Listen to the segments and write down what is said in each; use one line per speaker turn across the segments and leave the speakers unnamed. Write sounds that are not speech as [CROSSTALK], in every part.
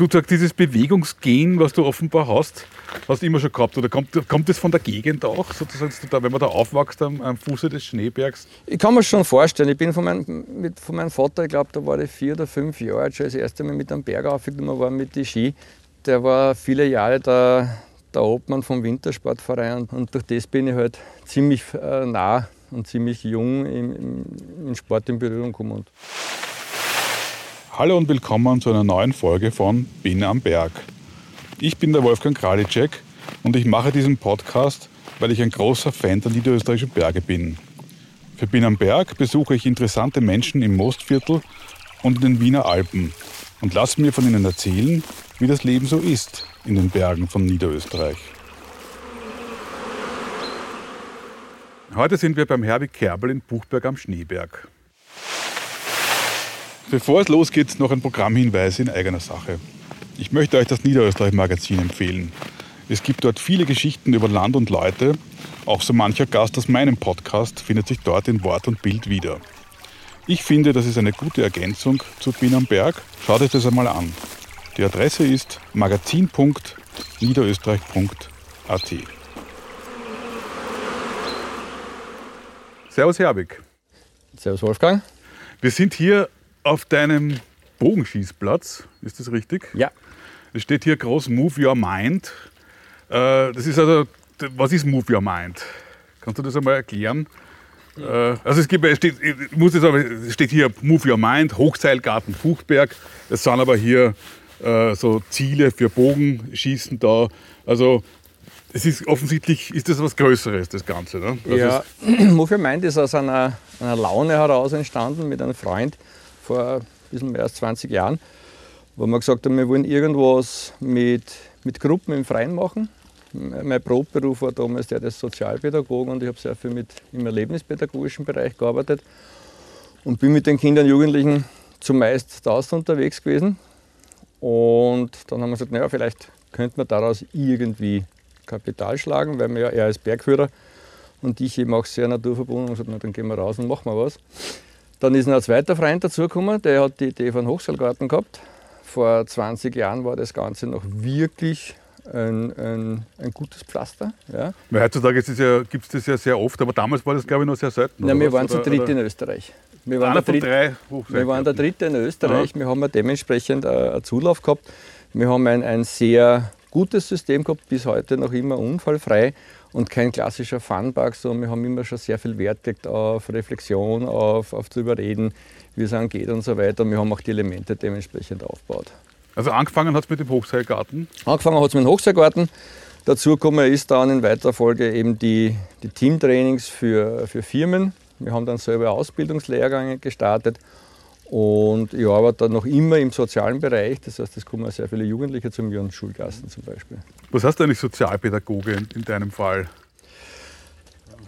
Du sagst, dieses Bewegungsgen, was du offenbar hast, hast du immer schon gehabt. Oder kommt, kommt das von der Gegend auch, sozusagen, wenn man da aufwächst am, am Fuße des Schneebergs?
Ich kann mir schon vorstellen. Ich bin von, mein, mit, von meinem Vater, ich glaube, da war ich vier oder fünf Jahre schon das erste Mal mit einem Berg aufgenommen war mit den Ski. Der war viele Jahre der, der Obmann vom Wintersportverein und durch das bin ich halt ziemlich äh, nah und ziemlich jung im, im, im Sport in Berührung gekommen.
Hallo und willkommen zu einer neuen Folge von Bin am Berg. Ich bin der Wolfgang Kralitschek und ich mache diesen Podcast, weil ich ein großer Fan der niederösterreichischen Berge bin. Für Bin am Berg besuche ich interessante Menschen im Mostviertel und in den Wiener Alpen und lasse mir von ihnen erzählen, wie das Leben so ist in den Bergen von Niederösterreich. Heute sind wir beim Herbig Kerbel in Buchberg am Schneeberg. Bevor es losgeht, noch ein Programmhinweis in eigener Sache. Ich möchte euch das Niederösterreich-Magazin empfehlen. Es gibt dort viele Geschichten über Land und Leute. Auch so mancher Gast aus meinem Podcast findet sich dort in Wort und Bild wieder. Ich finde, das ist eine gute Ergänzung zu Bin am Berg. Schaut euch das einmal an. Die Adresse ist magazin.niederösterreich.at. Servus Herbig.
Servus Wolfgang.
Wir sind hier auf deinem Bogenschießplatz, ist das richtig?
Ja.
Es steht hier groß Move Your Mind. Äh, das ist also, was ist Move Your Mind? Kannst du das einmal erklären? Ja. Äh, also es, gibt, es, steht, muss jetzt aber, es steht hier Move Your Mind, Hochseilgarten Fuchberg. Es sind aber hier äh, so Ziele für Bogenschießen da. Also es ist offensichtlich ist das was Größeres, das Ganze. Ne? Das
ja, [CLEARS THROAT] Move Your Mind ist aus einer, einer Laune heraus entstanden mit einem Freund vor ein bisschen mehr als 20 Jahren, wo wir gesagt haben, wir wollen irgendwas mit, mit Gruppen im Freien machen. Mein Brotberuf war damals der des Sozialpädagogen und ich habe sehr viel mit, im erlebnispädagogischen Bereich gearbeitet und bin mit den Kindern und Jugendlichen zumeist draußen unterwegs gewesen. Und dann haben wir gesagt, naja, vielleicht könnte man daraus irgendwie Kapital schlagen, weil wir ja er als Bergführer und ich eben auch sehr naturverbunden und gesagt, na, dann gehen wir raus und machen wir was. Dann ist noch ein zweiter Freund dazugekommen, der hat die Idee von Hochseilgarten gehabt. Vor 20 Jahren war das Ganze noch wirklich ein, ein, ein gutes Pflaster. Ja.
Weil heutzutage ja, gibt es das ja sehr oft, aber damals war das glaube ich noch sehr selten.
Nein, wir waren zu dritt in Österreich. Wir waren, der, drei wir waren der dritte in Österreich. Aha. Wir haben dementsprechend äh, einen Zulauf gehabt. Wir haben ein, ein sehr gutes System gehabt, bis heute noch immer unfallfrei und kein klassischer Funpark, sondern wir haben immer schon sehr viel Wert gelegt auf Reflexion, auf, auf drüber reden, wie es angeht und so weiter. Und wir haben auch die Elemente dementsprechend aufgebaut.
Also angefangen hat es mit dem Hochseilgarten?
Angefangen hat es mit dem Hochseilgarten. Dazu gekommen ist dann in weiterer Folge eben die, die Teamtrainings für, für Firmen. Wir haben dann selber Ausbildungslehrgänge gestartet und ich arbeite noch immer im sozialen Bereich, das heißt, es kommen sehr viele Jugendliche zu mir und Schulklassen zum Beispiel.
Was heißt eigentlich Sozialpädagoge in, in deinem Fall?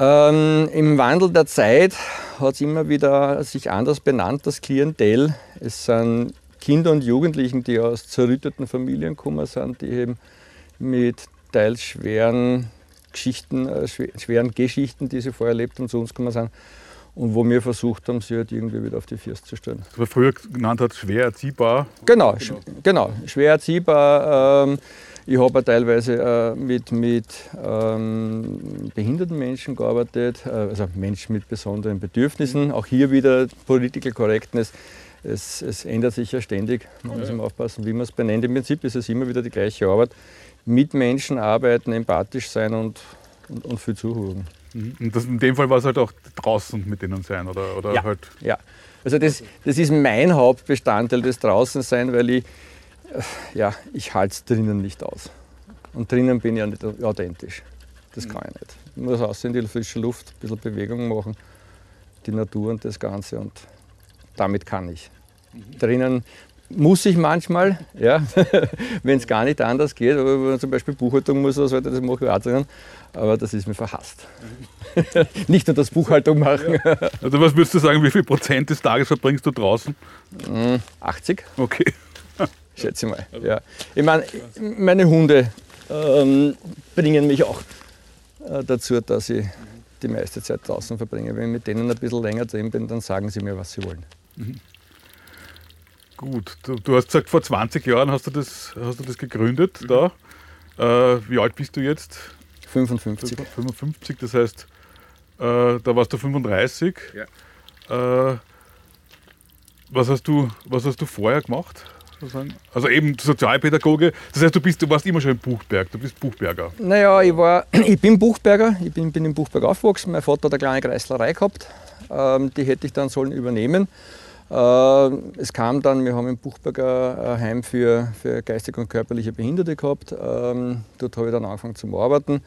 Ähm, Im Wandel der Zeit hat es immer wieder sich anders benannt, das Klientel. Es sind Kinder und Jugendlichen, die aus zerrütteten Familien kommen sind, die eben mit teils schweren Geschichten, äh, schweren Geschichten, die sie vorher erlebt haben, zu uns gekommen sind und wo wir versucht haben, sie halt irgendwie wieder auf die Füße zu stellen.
Was man früher genannt hat, schwer erziehbar.
Genau, genau, genau schwer erziehbar. Ähm, ich habe teilweise äh, mit, mit ähm, behinderten Menschen gearbeitet, äh, also Menschen mit besonderen Bedürfnissen. Auch hier wieder Political Correctness. Es, es ändert sich ja ständig. Man muss immer aufpassen, wie man es benennt. Im Prinzip ist es immer wieder die gleiche Arbeit. Mit Menschen arbeiten, empathisch sein und, und, und viel zuhören.
Mhm. Und das, in dem Fall war es halt auch draußen mit denen sein, oder? oder
ja,
halt
ja. Also das, das ist mein Hauptbestandteil des Draußensein, weil ich, äh, ja, ich halte es drinnen nicht aus. Und drinnen bin ich ja nicht authentisch. Das kann ich nicht. Ich muss raus in die frische Luft, ein bisschen Bewegung machen, die Natur und das Ganze und damit kann ich. Mhm. Drinnen muss ich manchmal, ja, [LAUGHS] wenn es gar nicht anders geht, aber wenn man zum Beispiel Buchhaltung muss, das mache ich auch drinnen aber das ist mir verhasst. [LAUGHS] Nicht nur das Buchhaltung machen. Ja.
Also was würdest du sagen, wie viel Prozent des Tages verbringst du draußen?
80.
Mm, okay. [LAUGHS]
Schätze mal. Ja. Ich meine, meine Hunde ähm, bringen mich auch äh, dazu, dass ich die meiste Zeit draußen verbringe. Wenn ich mit denen ein bisschen länger drin bin, dann sagen sie mir, was sie wollen. Mhm.
Gut, du, du, hast gesagt, vor 20 Jahren hast du das, hast du das gegründet mhm. da. Äh, wie alt bist du jetzt?
55.
55, das heißt, äh, da warst du 35. Ja. Äh, was, hast du, was hast du vorher gemacht? Also eben Sozialpädagoge. Das heißt, du, bist, du warst immer schon im Buchberg, du bist Buchberger.
Naja, ich, war, [CLEARS THROAT] ich bin Buchberger, ich bin, bin im Buchberg aufgewachsen. Mein Vater hat eine kleine Kreislerei gehabt, ähm, die hätte ich dann sollen übernehmen. Es kam dann, wir haben im Buchberger Heim für, für geistig und körperliche Behinderte gehabt. Ähm, dort habe ich dann angefangen zu arbeiten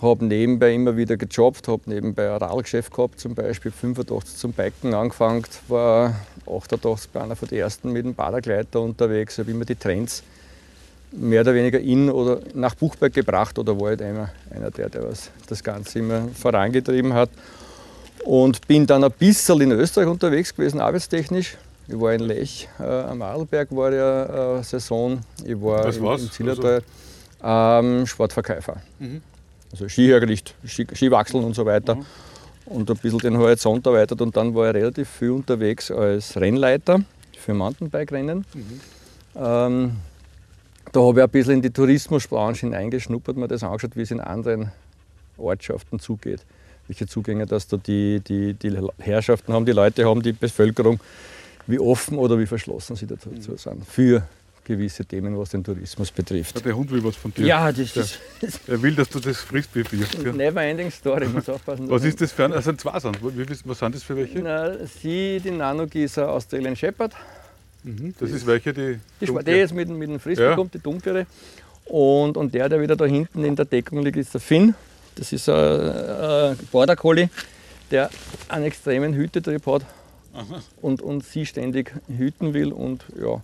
habe nebenbei immer wieder gejobbt, habe nebenbei ein Radlgeschäft gehabt, zum Beispiel 85 zum Biken angefangen, war 88 bei einer von den ersten mit dem Badegleiter unterwegs, habe immer die Trends mehr oder weniger in oder nach Buchberg gebracht oder war halt einer, einer der, der was das Ganze immer vorangetrieben hat. Und bin dann ein bisschen in Österreich unterwegs gewesen, arbeitstechnisch. Ich war in Lech, äh, am Adelberg war ja äh, Saison. Ich war
Was
in,
war's?
in Zillertal, ähm, Sportverkäufer. Mhm. Also Skihergericht, Ski, Skiwachseln und so weiter. Mhm. Und ein bisschen den Horizont erweitert und dann war ich relativ viel unterwegs als Rennleiter für Mountainbike-Rennen. Mhm. Ähm, da habe ich ein bisschen in die Tourismusbranche hineingeschnuppert, mir das angeschaut, wie es in anderen Ortschaften zugeht. Welche Zugänge dass da die, die, die Herrschaften haben, die Leute haben, die Bevölkerung, wie offen oder wie verschlossen sie dazu mhm. sind für gewisse Themen, was den Tourismus betrifft.
Ja, der Hund will was von dir.
Ja, das ist. [LAUGHS]
Er will, dass du das Frisbee bist. Ja.
Never ending story, muss aufpassen.
Was ist das für ein? Das sind zwei sind. Was sind das für welche?
Na, sie, die Nanogießer Australian Shepherd.
Mhm, das ist welche, die.
Die, die jetzt mit, mit dem Frisbee ja. kommt, die dunklere. Und, und der, der wieder da hinten in der Deckung liegt, ist der Finn. Das ist ein, ein Border Collie, der einen extremen Hütetrieb hat und, und sie ständig hüten will. Und ja,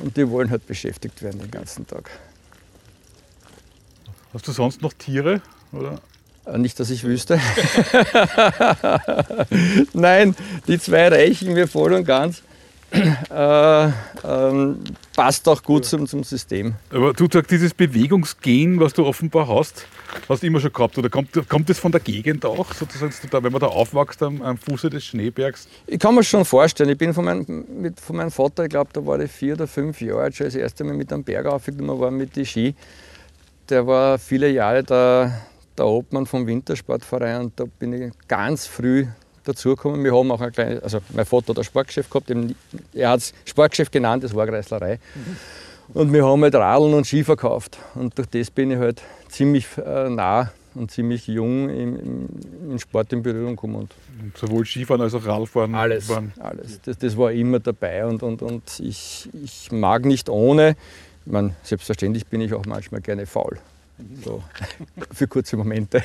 Und die wollen halt beschäftigt werden den ganzen Tag.
Hast du sonst noch Tiere? Oder?
Äh, nicht, dass ich wüsste. [LAUGHS] Nein, die zwei reichen mir voll und ganz. Äh, ähm, passt auch gut zum, zum System.
Aber du sagst, dieses Bewegungsgen, was du offenbar hast, hast du immer schon gehabt. Oder kommt, kommt das von der Gegend auch, sozusagen, wenn man da aufwächst am, am Fuße des Schneebergs?
Ich kann mir schon vorstellen. Ich bin von, mein, mit, von meinem Vater, ich glaube, da war ich vier oder fünf Jahre alt, schon das erste Mal mit einem Berg aufgenommen war mit den Ski. Der war viele Jahre der, der Obmann vom Wintersportverein und da bin ich ganz früh dazugekommen. Wir haben auch ein kleines, also mein Vater hat ein Sportgeschäft gehabt, er hat es Sportgeschäft genannt, das war Kreislerei. Und wir haben halt Radeln und Ski verkauft. Und durch das bin ich halt ziemlich äh, nah und ziemlich jung im, im, im, Sport in Berührung gekommen. Und
Sowohl Skifahren als auch Radfahren?
Alles, waren. alles. Das, das, war immer dabei und, und, und ich, ich mag nicht ohne. Ich meine, selbstverständlich bin ich auch manchmal gerne faul. So, [LAUGHS] für kurze Momente.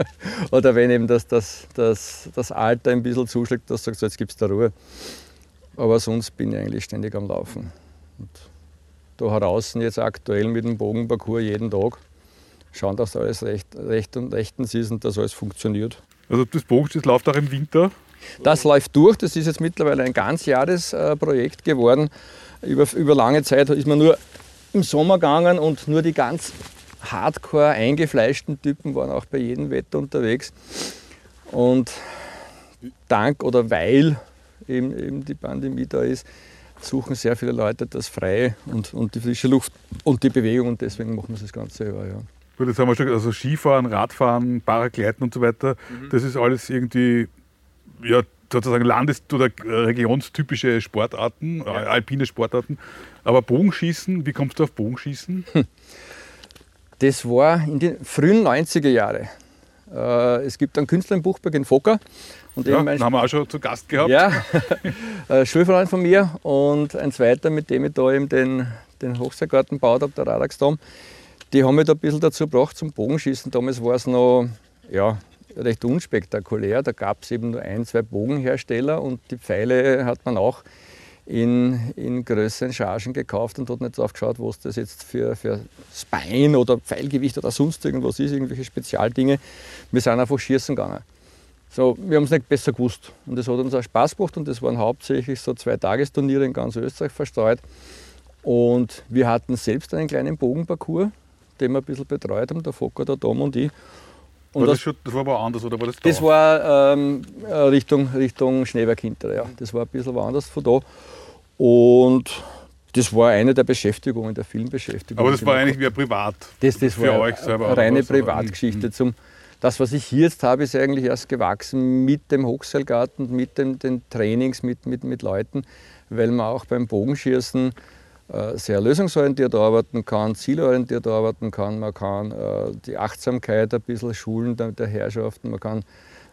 [LAUGHS] Oder wenn eben das, das, das, das Alter ein bisschen zuschlägt, dass du sagst, jetzt gibt es da Ruhe. Aber sonst bin ich eigentlich ständig am Laufen. Und da heraus jetzt aktuell mit dem Bogenparcours jeden Tag schauen, dass alles recht, recht und rechtens ist und dass alles funktioniert.
Also das Bogenschießen läuft auch im Winter?
Das läuft durch. Das ist jetzt mittlerweile ein Ganzjahresprojekt geworden. Über, über lange Zeit ist man nur im Sommer gegangen und nur die ganz hardcore eingefleischten Typen waren auch bei jedem Wetter unterwegs. Und dank oder weil eben, eben die Pandemie da ist, suchen sehr viele Leute das Freie und, und die frische Luft und die Bewegung und deswegen machen wir das ganze Jahr. Ja.
Gut, jetzt haben wir schon also Skifahren, Radfahren, Paragleiten und so weiter. Mhm. Das ist alles irgendwie ja, sozusagen landes- oder regionstypische Sportarten, ja. alpine Sportarten. Aber Bogenschießen, wie kommst du auf Bogenschießen? Hm. [LAUGHS]
Das war in den frühen 90er Jahren. Äh, es gibt einen Künstler in Buchberg in Fokker.
Und ja, den haben wir auch schon zu Gast gehabt.
Ja, [LAUGHS] ein Schulfreund von mir und ein zweiter, mit dem ich da eben den, den Hochseilgarten gebaut habe, der Radaxdom. Die haben mich da ein bisschen dazu gebracht zum Bogenschießen. Damals war es noch ja, recht unspektakulär. Da gab es eben nur ein, zwei Bogenhersteller und die Pfeile hat man auch in, in größeren Chargen gekauft und hat nicht darauf geschaut, was das jetzt für, für Spine oder Pfeilgewicht oder sonst irgendwas ist, irgendwelche Spezialdinge. Wir sind einfach schießen gegangen. So, wir haben es nicht besser gewusst. Und das hat uns auch Spaß gemacht und das waren hauptsächlich so zwei Tagesturniere in ganz Österreich verstreut. Und wir hatten selbst einen kleinen Bogenparcours, den wir ein bisschen betreut haben, der Fokker, der Tom und ich.
Und war das, das, schon, das war aber anders, oder war das
da? Das war ähm, Richtung, Richtung Schneeberg hinter, ja. Das war ein bisschen woanders von da. Und das war eine der Beschäftigungen, der vielen Beschäftigungen.
Aber das war eigentlich wie ein Privat.
Das, das
für
war
euch selber.
eine reine
oder?
Privatgeschichte.
Mhm.
Zum, das, was ich hier jetzt habe, ist eigentlich erst gewachsen mit dem Hochseilgarten, mit dem, den Trainings, mit, mit, mit Leuten, weil man auch beim Bogenschießen äh, sehr lösungsorientiert arbeiten kann, zielorientiert arbeiten kann. Man kann äh, die Achtsamkeit ein bisschen schulen der, der Herrschaften, man kann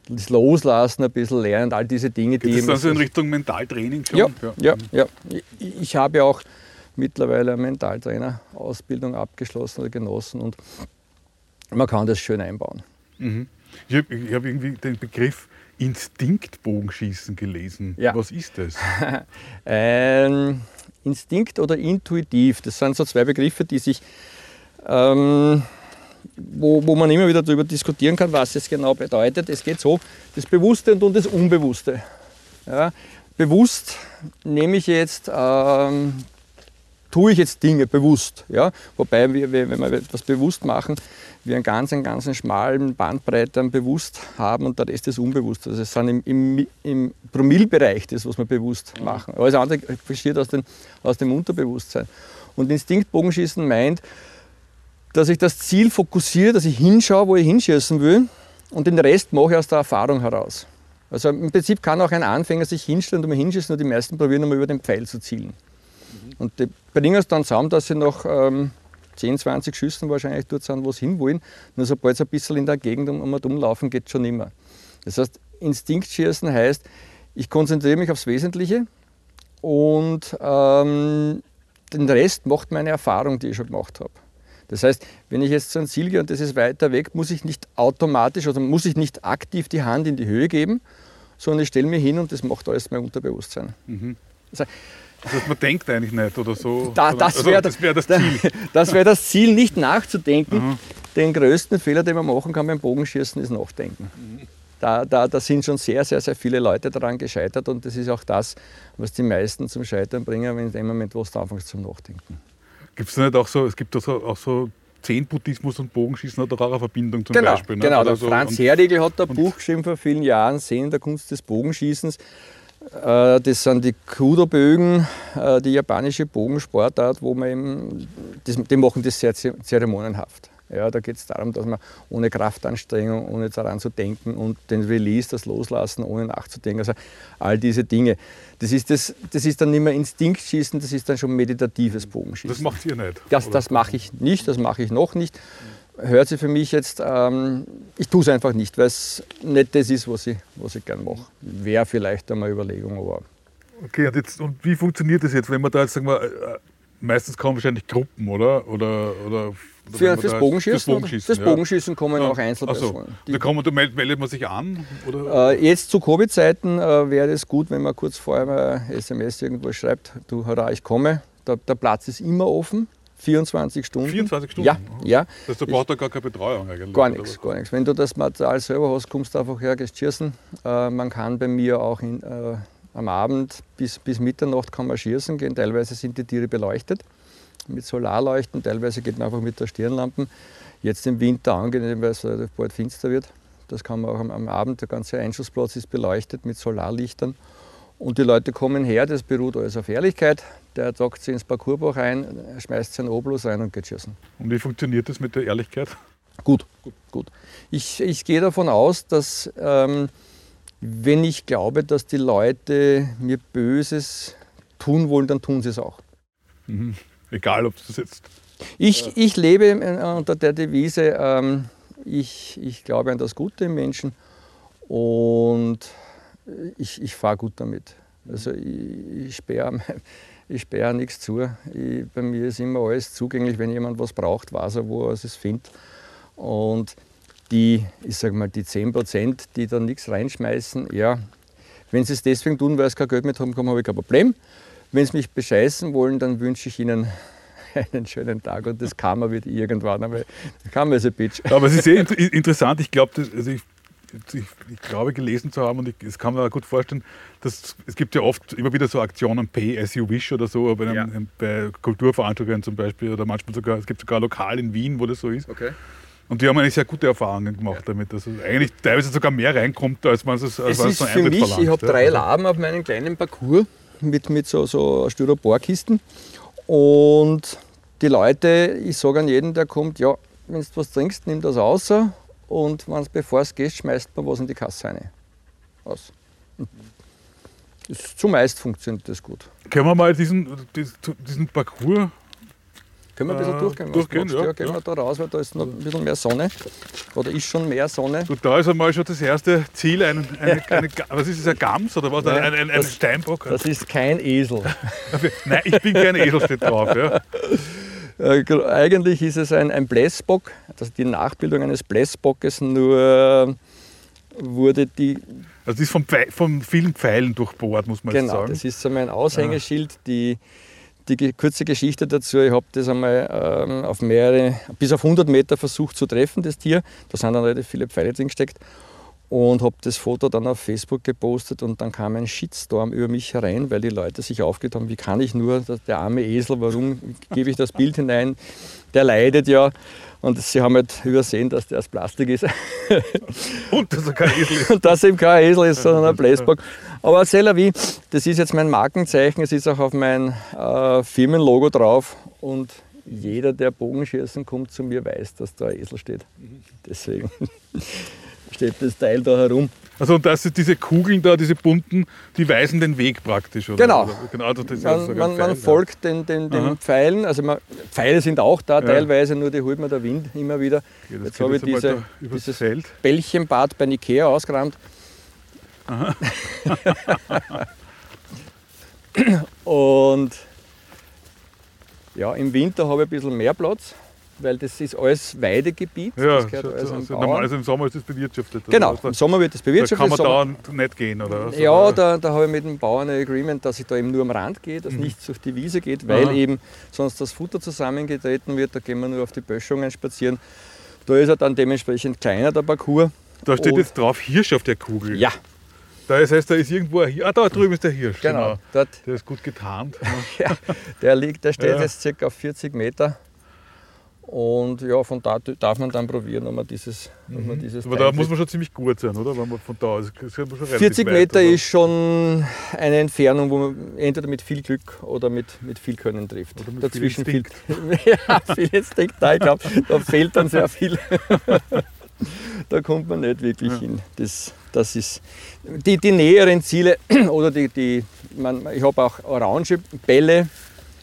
das Loslassen ein bisschen lernen, all diese Dinge,
Geht
die
das dann
eben-
so in Richtung Mentaltraining schon?
ja, ja, ja. Ich, ich habe auch mittlerweile eine Mentaltrainer-Ausbildung abgeschlossen oder genossen und man kann das schön einbauen.
Mhm. Ich habe hab irgendwie den Begriff Instinktbogenschießen gelesen.
Ja.
Was ist das? [LAUGHS]
Ähm, Instinkt oder intuitiv, das sind so zwei Begriffe, die sich, ähm, wo, wo man immer wieder darüber diskutieren kann, was es genau bedeutet. Es geht so, das Bewusste und das Unbewusste. Ja, bewusst nehme ich jetzt, ähm, tue ich jetzt Dinge bewusst. Ja? Wobei, wir, wenn wir etwas bewusst machen, wir einen ganz, einen ganz schmalen Bandbreite an bewusst haben und der Rest ist unbewusst. Also es sind im, im, im Promillbereich das, was wir bewusst machen. Alles andere besteht aus, den, aus dem Unterbewusstsein. Und Instinktbogenschießen meint, dass ich das Ziel fokussiere, dass ich hinschaue, wo ich hinschießen will und den Rest mache ich aus der Erfahrung heraus. Also im Prinzip kann auch ein Anfänger sich hinstellen und mal hinschießen und die meisten probieren einmal über den Pfeil zu zielen. Und die bringen es dann zusammen, dass sie nach ähm, 10, 20 Schüssen wahrscheinlich dort sind, wo sie hinwollen. Nur sobald sie ein bisschen in der Gegend um, um umlaufen, geht es schon immer. Das heißt, Instinktschießen heißt, ich konzentriere mich aufs Wesentliche und ähm, den Rest macht meine Erfahrung, die ich schon gemacht habe. Das heißt, wenn ich jetzt zu einem Ziel gehe und das ist weiter weg, muss ich nicht automatisch oder muss ich nicht aktiv die Hand in die Höhe geben, sondern ich stelle mich hin und das macht alles mein Unterbewusstsein. Das heißt,
Das heißt, man denkt eigentlich nicht oder so.
da,
Oder-
das
also,
wäre [LAUGHS]
das, wär das Ziel.
Das wäre das Ziel, nicht nachzudenken. Den größten Fehler, den man machen kann beim Bogenschießen, ist Nachdenken. Da, da, da sind schon sehr, sehr, sehr viele Leute daran gescheitert und das ist auch das, was die meisten zum Scheitern bringen, wenn in dem Moment, wo du anfängst zum Nachdenken.
Gibt es nicht auch so, es gibt doch so, auch so Zen-Buddhismus und Bogenschießen hat doch auch eine Verbindung zum
Genau,
Beispiel. ne?
genau.
Oder
Der
so.
Franz Herdigl hat ein Buch geschrieben vor vielen Jahren, Sehen der Kunst des Bogenschießens. Äh, Das sind die Kudo-Bögen, äh, die japanische Bogensportart, wo man eben, das, die machen das sehr ze- zeremonienhaft. Ja, da geht es darum, dass man ohne Kraftanstrengung, ohne daran zu denken und den Release, das Loslassen, ohne nachzudenken, also all diese Dinge. Das ist, das, das ist dann nicht mehr Instinktschießen, das ist dann schon meditatives Bogenschießen.
Das macht ihr nicht.
Das, das mache ich nicht, das mache ich noch nicht. Hört sich für mich jetzt, ähm, ich tue es einfach nicht, weil es nicht das ist, was ich, was ich gerne mache. Wäre vielleicht einmal eine Überlegung, aber
Okay, und, jetzt, und wie funktioniert das jetzt, wenn man da jetzt, sagen wir, äh, meistens kommen wahrscheinlich Gruppen, oder? Oder, oder,
für, fürs
da-
Bogenschießen,
Fürs Bogenschießen,
fürs
ja.
Bogenschießen kommen
Ja.
auch Einzelpersonen.
So. Da da meldet, meldet man sich an? Oder?
Äh, jetzt zu Covid-Zeiten äh, wäre es gut, wenn man kurz vorher mal SMS irgendwo schreibt, du hurra, ich komme. Der, der Platz ist immer offen, 24 Stunden.
24 Stunden?
Ja, ja.
Das heißt, da braucht er gar keine Betreuung eigentlich.
Gar nichts, gar nichts. Wenn du das Material selber hast, kommst du einfach her, gehst schießen. Äh, man kann bei mir auch in, äh, am Abend bis, bis Mitternacht kann man schießen gehen. Teilweise sind die Tiere beleuchtet mit Solarleuchten, teilweise geht man einfach mit der Stirnlampen. Jetzt im Winter angenehm, weil es äh, bald finster wird. Das kann man auch am, am Abend, der ganze Einschussplatz ist beleuchtet mit Solarlichtern. Und die Leute kommen her, das beruht alles auf Ehrlichkeit. Der tragt sich ins Parcoursbuch ein, schmeißt seinen Obolus rein und geht schießen.
Und wie funktioniert das mit der Ehrlichkeit?
Gut, gut, gut. Ich, ich gehe davon aus, dass ähm, wenn ich glaube, dass die Leute mir Böses tun wollen, dann tun sie es auch.
Mhm. Egal, ob das jetzt.
Ich, ich lebe äh, unter der Devise, ähm, ich, ich glaube an das Gute im Menschen und ich, ich fahre gut damit. Also ich, ich sperre ich sperre nichts zu. Ich, bei mir ist immer alles zugänglich. Wenn jemand was braucht, weiß er, wo er es findet. Und die, ich sage mal, die 10 Prozent, die da nichts reinschmeißen, ja, wenn sie es deswegen tun, weil sie kein Geld mit haben, habe ich kein Problem. Wenn sie mich bescheißen wollen, dann wünsche ich ihnen [LAUGHS] einen schönen Tag und das Karma wird irgendwann einmal, Karma ist ein Bitch.
Aber es ist sehr inter interessant. Ich glaube, also ich, ich, ich glaube gelesen zu haben und ich, das kann man auch gut vorstellen, dass es gibt ja oft immer wieder so Aktionen Pay as you wish oder so, bei, einem,
Ja.
bei Kulturveranstaltungen zum Beispiel oder manchmal sogar, es gibt sogar lokal in Wien, wo das so ist.
Okay.
Und die haben eigentlich sehr gute Erfahrungen gemacht damit, dass es eigentlich teilweise sogar mehr reinkommt, als man es, als
Es
man
ist
so
für mich,
verlangt.
ich habe
ja.
drei Laben auf meinem kleinen Parcours mit, mit so, so Styroporkisten. Und die Leute, ich sage an jeden, der kommt, ja, wenn du was trinkst, nimm das raus und bevor es gehst, schmeißt man was in die Kasse rein. Aus. Das, zumeist funktioniert das gut.
Können wir mal diesen, diesen Parcours
können wir ein bisschen
äh,
durchgehen?
durchgehen, ja,
ja, gehen wir da raus, weil da ist noch ein bisschen mehr Sonne. Oder ist schon mehr Sonne.
Du, da ist einmal schon das erste Ziel, ein, eine, eine, was ist das, ein Gams oder was?
Nein,
ein, ein, ein
das-
Steinbock?
Das ist kein Esel. [LAUGHS]
Nein, ich bin kein Esel, steht drauf. Ja. [LAUGHS]
Äh, Eigentlich ist es ein, ein Blässbock, also die Nachbildung eines Blässbockes, nur wurde die,
Also die ist von, Pfeil, von vielen Pfeilen durchbohrt, muss man
genau,
sagen.
das ist so mein Aushängeschild, die, die ge- kurze Geschichte dazu, ich habe das einmal ähm, auf mehrere, bis auf 100 Meter versucht zu treffen, das Tier, da sind dann relativ viele Pfeile drin gesteckt und habe das Foto dann auf Facebook gepostet und dann kam ein Shitstorm über mich herein, weil die Leute sich aufgeregt haben, wie kann ich nur, der arme Esel, warum [LAUGHS] gebe ich das Bild hinein, der leidet ja. Und sie haben halt übersehen, dass der aus Plastik ist [LAUGHS]
Und dass er kein Esel ist.
und dass eben kein Esel ist, sondern ein Bläsbock. Aber c'est la vie, das ist jetzt mein Markenzeichen, es ist auch auf mein äh, Firmenlogo drauf und jeder, der Bogenschießen kommt zu mir, weiß, dass da ein Esel steht. Deswegen steht das Teil da herum.
Also und das, diese Kugeln da, diese bunten, die weisen den Weg praktisch, oder?
Genau.
Oder, genau also das ist
Man,
sogar
man,
ein
man
Pfeil,
folgt den, den, den. Pfeilen, also man, Pfeile sind auch da
Ja.
teilweise, nur die holt mir der Wind immer wieder.
Ja, das
Jetzt habe ich diese, dieses
Feld.
Bällchenbad bei Ikea ausgeräumt. [LAUGHS] Und ja, im Winter habe ich ein bisschen mehr Platz, weil das ist alles Weidegebiet.
Ja,
das alles
so,
am
so,
Bauern.
normal, also im Sommer ist das bewirtschaftet. oder
Genau,
was?
im Sommer wird das
Da
bewirtschaftet.
kann man da nicht gehen, oder? was?
ja, da, da habe ich mit dem Bauern ein Agreement, dass ich da eben nur am Rand gehe, dass nichts auf die Wiese geht, weil
Aha.
eben sonst das Futter zusammengetreten wird. Da gehen wir nur auf die Böschungen spazieren. Da ist er dann dementsprechend kleiner, der Parcours.
Da steht
Und-
jetzt drauf Hirsch auf der Kugel.
Ja,
Da ist, heißt, da ist irgendwo ein Hirsch. Ah, da drüben ist der Hirsch.
genau. Dort,
Der ist gut getarnt. [LAUGHS]
ja, der, liegt, der steht
Ja.
jetzt circa auf 40 Meter. Und ja, von da darf man dann probieren, ob man dieses, ob man dieses
Mhm. Aber
Teil
da muss man schon ziemlich gut sein, oder? Wenn man von da. Das ist man schon relativ
40
weit,
Meter
oder?
ist schon eine Entfernung, wo man entweder mit viel Glück oder mit, mit viel Können trifft.
Oder mit
Dazwischen
viel
viel, [LAUGHS] ja, viel Instinkt. da, Ich glaube, da fehlt dann sehr viel. [LAUGHS] da kommt man nicht wirklich
Ja.
hin. Das, das ist die, die näheren Ziele [CLEARS THROAT] oder die, die man, ich habe auch orange Bälle,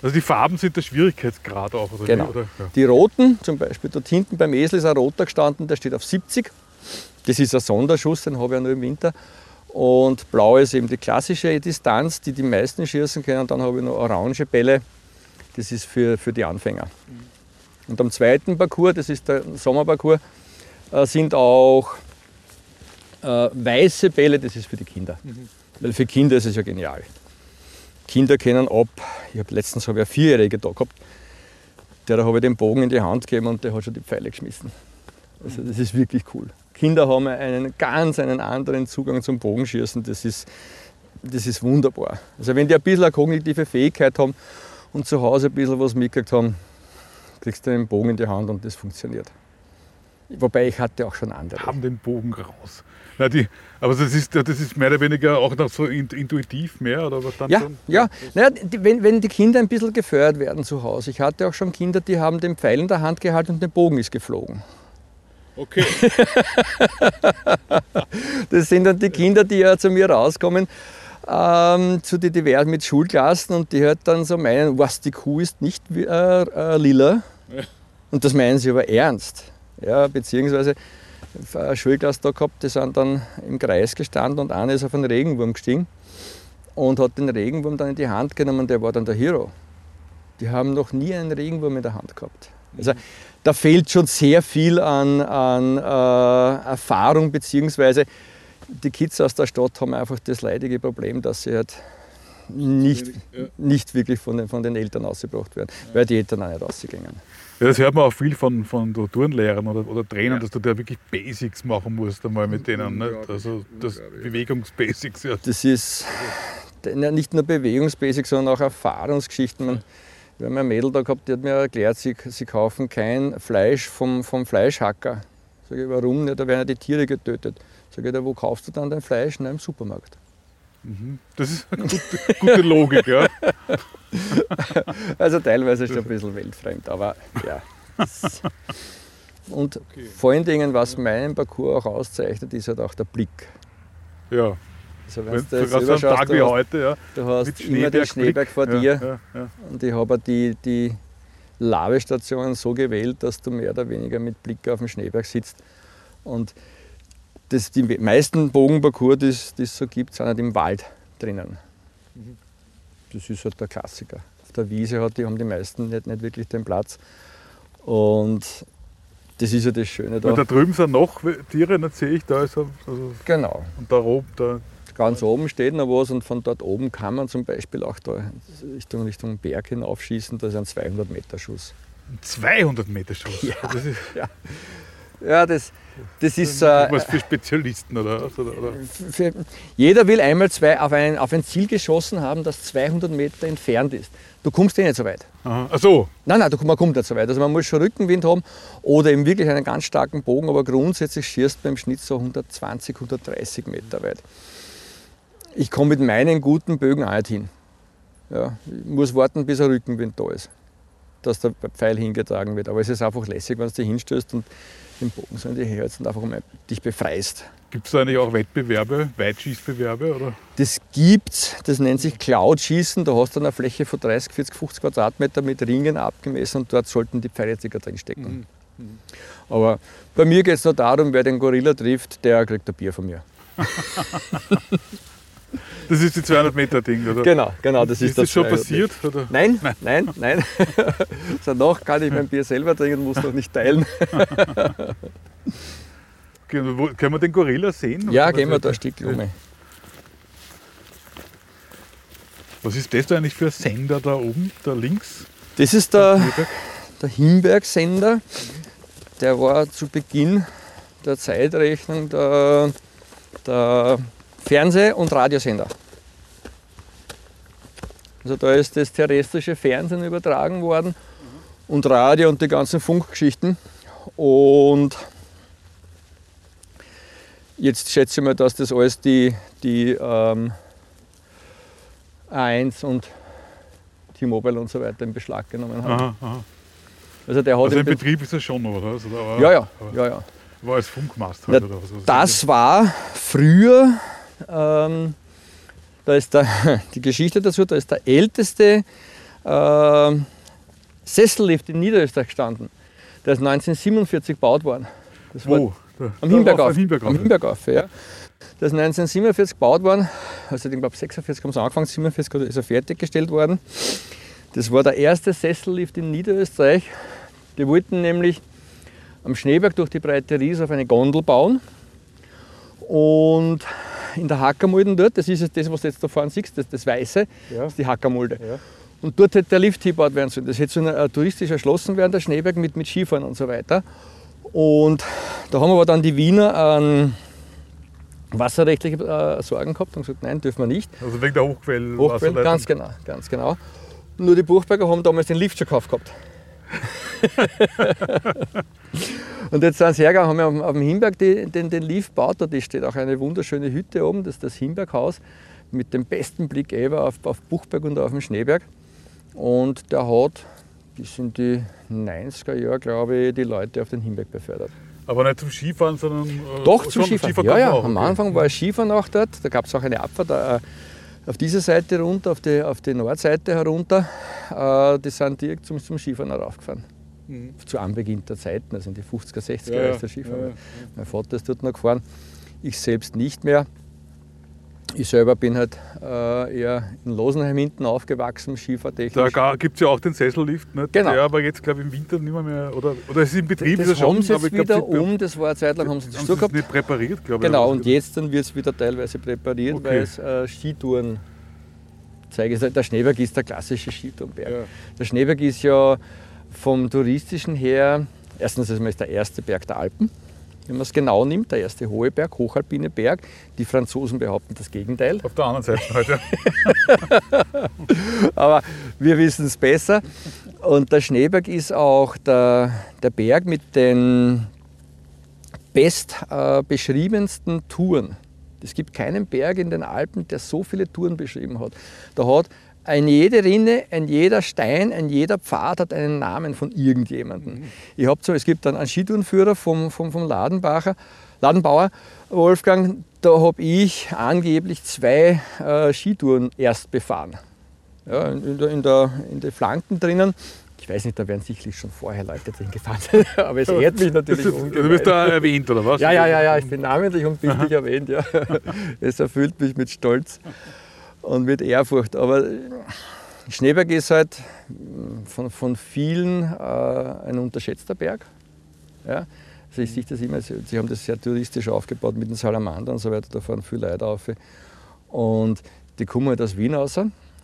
Also die Farben sind der Schwierigkeitsgrad auch, oder?
Genau.
Oder? Ja.
Die roten, zum Beispiel dort hinten beim Esel ist ein roter gestanden, der steht auf 70. Das ist ein Sonderschuss, den habe ich ja nur im Winter. Und blau ist eben die klassische Distanz, die die meisten schießen können. Dann habe ich noch orange Bälle, das ist für, für die Anfänger. Und am zweiten Parcours, das ist der Sommerparcours, äh, sind auch äh, weiße Bälle, das ist für die Kinder. Weil für Kinder ist es ja genial. Kinder können ab, ich habe letztens habe ich eine Vierjährige da gehabt, der habe ich den Bogen in die Hand gegeben und der hat schon die Pfeile geschmissen. Also das ist wirklich cool. Kinder haben einen ganz einen anderen Zugang zum Bogenschießen. Das ist, das ist wunderbar. Also wenn die ein bisschen eine kognitive Fähigkeit haben und zu Hause ein bisschen was mitgekriegt haben, kriegst du den Bogen in die Hand und das funktioniert. Wobei ich hatte auch schon andere.
Haben den Bogen raus. Na, die, aber das ist, das ist mehr oder weniger auch noch so in- intuitiv mehr, oder was dann
Ja,
schon?
ja. Naja, die, wenn, wenn die Kinder ein bisschen gefördert werden zu Hause. Ich hatte auch schon Kinder, die haben den Pfeil in der Hand gehalten und der Bogen ist geflogen.
Okay. [LAUGHS]
Das sind dann die Kinder, die ja zu mir rauskommen, ähm, zu den diversen mit Schulklassen und die hört dann so meinen, was, die Kuh ist nicht äh, äh, lila. Und das meinen sie aber ernst. Ja, beziehungsweise eine Schulklasse da gehabt, die sind dann im Kreis gestanden und einer ist auf einen Regenwurm gestiegen und hat den Regenwurm dann in die Hand genommen, der war dann der Hero. Die haben noch nie einen Regenwurm in der Hand gehabt. Also da fehlt schon sehr viel an, an äh, Erfahrung, beziehungsweise die Kids aus der Stadt haben einfach das leidige Problem, dass sie halt nicht, nicht wirklich von den, von den Eltern ausgebracht werden, weil die Eltern auch nicht rausgegangen.
Ja, das hört man auch viel von, von Turnlehrern oder, oder Trainern,
Ja.
dass du da wirklich Basics machen musst einmal mit denen. Nicht?
Unglaublich,
Also das. Bewegungsbasics. Ja.
Das ist nicht nur Bewegungsbasic, sondern auch Erfahrungsgeschichten. Man, wir haben ein Mädel da gehabt, die hat mir erklärt, sie, sie kaufen kein Fleisch vom, vom Fleischhacker. Sag ich, warum nicht? Da werden ja die Tiere getötet. Sag ich, wo kaufst du dann dein Fleisch? Na, im Supermarkt.
Das ist eine gute, gute Logik, ja. [LAUGHS]
Also teilweise schon ein bisschen weltfremd, aber ja. Und
Okay.
vor allen Dingen, was meinen Parcours auch auszeichnet, ist halt auch der Blick.
Ja,
Also wenn
wenn
du das
so einen Tag wie heute, ja.
du hast immer den. Schneeberg vor
ja,
dir
Ja, ja.
und ich habe die, die Lavestationen so gewählt, dass du mehr oder weniger mit Blick auf den Schneeberg sitzt. Und das, die meisten Bogenparcours, die es so gibt, sind halt im Wald drinnen. Das ist halt der Klassiker. Auf der Wiese hat, die haben die meisten nicht, nicht wirklich den Platz. Und das ist ja das Schöne da.
Und da drüben sind noch Tiere, das sehe ich, da er, also,
Genau.
und da oben, da,
Ganz oben steht noch was und von dort oben kann man zum Beispiel auch da Richtung, Richtung Berg hinaufschießen. Das ist ein 200 Meter Schuss.
ein 200 Meter Schuss.
Ja.
Ist
Ja, das, das ist äh,
was für Spezialisten oder
für, jeder will einmal zwei auf, ein, auf ein Ziel geschossen haben, das 200 Meter entfernt ist. Du kommst eh nicht so weit.
Aha. Ach so,
Nein, nein, du, man kommt nicht so weit. Also man muss schon Rückenwind haben oder eben wirklich einen ganz starken Bogen, aber grundsätzlich schießt man im Schnitt so 120, 130 Meter weit. Ich komme mit meinen guten Bögen auch nicht hin. Ja, ich muss warten, bis ein Rückenwind da ist, dass der Pfeil hingetragen wird. Aber es ist einfach lässig, wenn du dich hinstößt und den Bogen so in die hältst und einfach mal dich befreist.
gibt es da eigentlich auch Wettbewerbe, Weitschießbewerbe? Oder?
Das gibt's, das nennt sich Cloud-Schießen. Da hast du eine Fläche von 30, 40, 50 Quadratmeter mit Ringen abgemessen und dort sollten die Pfeile circa drinstecken. Aber bei mir geht es nur darum, wer den Gorilla trifft, der kriegt ein Bier von mir. [LAUGHS]
Das ist die 200 Meter Ding, oder?
Genau, genau, das ist,
ist das schon
200
passiert? Oder?
Nein, nein, nein. [LAUGHS] so, noch kann ich mein Bier selber trinken, muss noch nicht teilen. [LAUGHS]
Können wir den Gorilla sehen?
Ja, gehen wir da ein Stück um.
Was ist das da eigentlich für ein Sender da oben, da links?
Das ist der, der Himberg-Sender. Der war zu Beginn der Zeitrechnung der, der Fernseh- und Radiosender. Also da ist das terrestrische Fernsehen übertragen worden und Radio und die ganzen Funkgeschichten. Und jetzt schätze ich mal, dass das alles die, die ähm, A1 und T-Mobile und so weiter in Beschlag genommen haben.
Aha, aha.
Also der hat
Also
im
im
Be-
Betrieb ist er schon noch, oder? Also,
ja, ja, ja, ja.
War als Funkmast
Na,
halt, oder was? was
Das war früher, ähm, da ist der, [LAUGHS] die Geschichte dazu, da ist der älteste ähm, Sessellift in Niederösterreich gestanden. Der ist 1947 gebaut worden. Das war
Wo? Da,
am Himbergauf.
Am Himbergauf.
Himbergauf, ja. Das ist 1947 gebaut worden. Also ich glaube 46 haben sie angefangen, 47 ist er fertiggestellt worden. Das war der erste Sessellift in Niederösterreich. Die wollten nämlich am Schneeberg durch die breite Ries auf eine Gondel bauen. Und in der Hackermulden dort, das ist das, was du jetzt da vorne siehst, das, das Weiße,
Ja.
das ist die Hackermulde.
Ja.
Und dort hätte der Lift hingebaut werden sollen. Das hätte so eine, äh, touristisch erschlossen werden, der Schneeberg mit, mit Skifahren und so weiter. Und da haben aber dann die Wiener an wasserrechtliche äh, Sorgen gehabt und gesagt, nein, dürfen wir nicht.
Also wegen der Hochquell.
Hochquellen, ganz genau, ganz genau. Nur die Buchberger haben damals den Lift schon gekauft gehabt. [LAUGHS] und jetzt sind sie hergegangen, haben wir auf, dem- auf dem Himberg die, den, den Lift gebaut. Da steht auch eine wunderschöne Hütte oben, das ist das Himberghaus, mit dem besten Blick ever auf, auf Buchberg und auf den Schneeberg. Und der hat bis in die 90er Jahre, glaube ich, die Leute auf den Himberg befördert.
Aber nicht zum Skifahren, sondern. äh,
Doch, zum Skifahren.
Skifahren
ja, ja, am. Anfang war Skifahren auch dort. Da gab es auch eine Abfahrt äh, auf dieser Seite runter, auf die, auf die Nordseite herunter. Äh, die sind direkt zum, zum Skifahren raufgefahren. Zu Anbeginn der Zeiten, also in die 50er, 60er
Mhm. Ja,
Jahre
ja,
ist der Skifahren.
ja, ja.
Mein Vater ist dort noch gefahren, ich selbst nicht mehr. Ich selber bin halt äh, eher in Losenheim hinten aufgewachsen, Skifahrtechnisch.
Da gibt es ja auch den Sessellift, nicht?
Genau.
der aber jetzt, glaube ich, im Winter nicht mehr, oder, oder es ist im Betrieb,
das
er
haben sie jetzt wieder
sie
um, das war eine Zeit lang, haben sie das
haben
gehabt.
nicht präpariert, glaube ich.
Genau, und jetzt dann wird es wieder teilweise präpariert,
Okay.
weil es äh, Skitouren zeige. Der Schneeberg ist der klassische Skitourenberg.
Ja.
Der Schneeberg ist ja vom touristischen her, erstens ist es der erste Berg der Alpen, wenn man es genau nimmt, der erste hohe Berg, hochalpine Berg. Die Franzosen behaupten das Gegenteil,
Auf der anderen Seite halt, ja. [LAUGHS]
aber wir wissen es besser. Und der Schneeberg ist auch der, der Berg mit den best äh, beschriebensten Touren Es gibt keinen Berg in den Alpen, der so viele Touren beschrieben hat. Da hat ein jede Rinne, ein jeder Stein, ein jeder Pfad hat einen Namen von irgendjemandem. Mhm. Ich habe so, es gibt dann einen Skitourenführer vom, vom, vom Ladenbacher, Ladenbauer, Wolfgang, da habe ich angeblich zwei äh, Skitouren erst befahren. Ja, in, der, in, der, in den Flanken drinnen. Ich weiß nicht, da werden sicherlich schon vorher Leute drin gefahren [LAUGHS] aber es ehrt mich natürlich
Du bist da erwähnt, oder was?
Ja, ja, ja, ja, ich bin namentlich und bildlich erwähnt, ja. [LAUGHS] Es erfüllt mich mit Stolz und mit Ehrfurcht. Aber Schneeberg ist halt von, von vielen äh, ein unterschätzter Berg. Ja. Also ich sehe das immer, sie haben das sehr touristisch aufgebaut mit den Salamandern und so weiter, da fahren viele Leute auf. Und die kommen halt aus Wien raus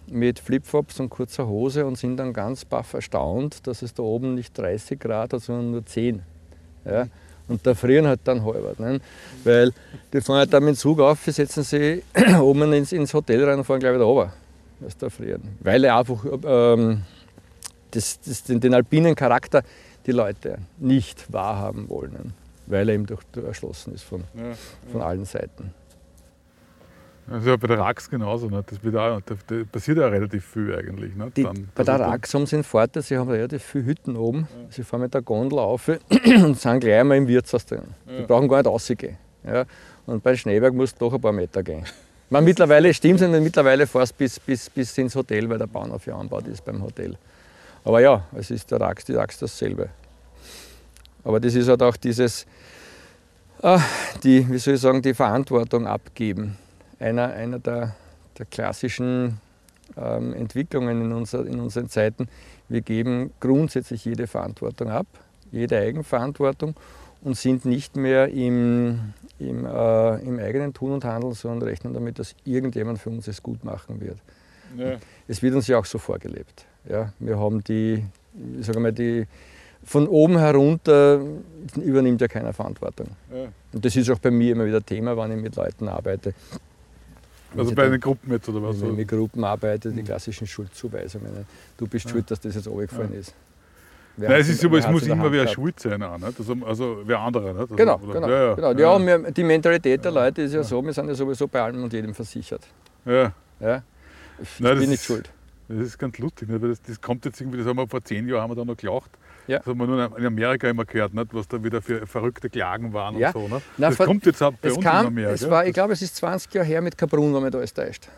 mit Flipflops und kurzer Hose und sind dann ganz baff erstaunt, dass es da oben nicht 30 Grad hat, sondern nur 10. Ja? Und da frieren halt dann halber. Ne? Weil die fahren halt dann mit dem Zug auf, setzen sie [CLEARS THROAT] oben ins, ins Hotel rein und fahren gleich wieder runter. Was da frieren. Weil er einfach ähm, das, das, den, den alpinen Charakter die Leute nicht wahrhaben wollen, weil er eben durch, erschlossen ist von, ja, ja. von allen Seiten.
Also bei der Rax genauso. Ne? Das, auch, da, da, passiert ja relativ viel eigentlich. Ne?
Die, dann, bei der Rax haben sie einen Vorteil, sie haben relativ viele Hütten oben. Ja. Sie fahren mit der Gondel auf [CLEARS THROAT] und sind gleich einmal im Wirtshaus drin. Ja. Die brauchen gar nicht rausgehen. Ja? Und bei Schneeberg musst du doch ein paar Meter gehen. Man, mittlerweile stimmt es mittlerweile fast bis, bis, bis ins Hotel, weil der Bahnhof ja anbaut ist beim Hotel. Aber ja, es ist der Rax, die Rax dasselbe. Aber das ist halt auch dieses, äh, die, wie soll ich sagen, die Verantwortung abgeben. Einer, einer der, der klassischen ähm, Entwicklungen in, unser, in unseren Zeiten. Wir geben grundsätzlich jede Verantwortung ab, jede Eigenverantwortung und sind nicht mehr im, im, äh, im eigenen Tun und Handeln, sondern rechnen damit, dass irgendjemand für uns es gut machen wird. Ja. Es wird uns ja auch so vorgelebt. Ja, wir haben die, ich sage mal, die, von oben herunter übernimmt ja keiner Verantwortung. Ja. Und das ist auch bei mir immer wieder Thema, wenn ich mit Leuten arbeite.
Also bei den Gruppen jetzt oder was?
Wenn ich mit Gruppen arbeite, die klassischen Schuldzuweisungen. Du bist ja. schuld, dass das jetzt runtergefallen ja. ist.
Wer Nein, es, ist aber, es muss immer wer schuld sein, auch, nicht? Also, also wer anderer. Nicht? Also,
genau, genau, ja, genau. Ja, ja. die Mentalität der Leute ist ja, so, wir sind ja sowieso bei allem und jedem versichert.
Ja.
ja? Ich Nein, bin nicht schuld.
Das ist ganz lustig, weil das, das kommt jetzt irgendwie, das haben wir vor zehn Jahren haben wir da noch gelacht. Ja. Das haben wir nur in Amerika immer gehört, nicht? was da wieder für verrückte Klagen waren ja. und so. Nicht?
Na, das kommt jetzt auch bei uns kam, immer mehr. Es war, ich glaube, es ist 20 Jahre her mit Kaprun, wenn man da alles täuscht.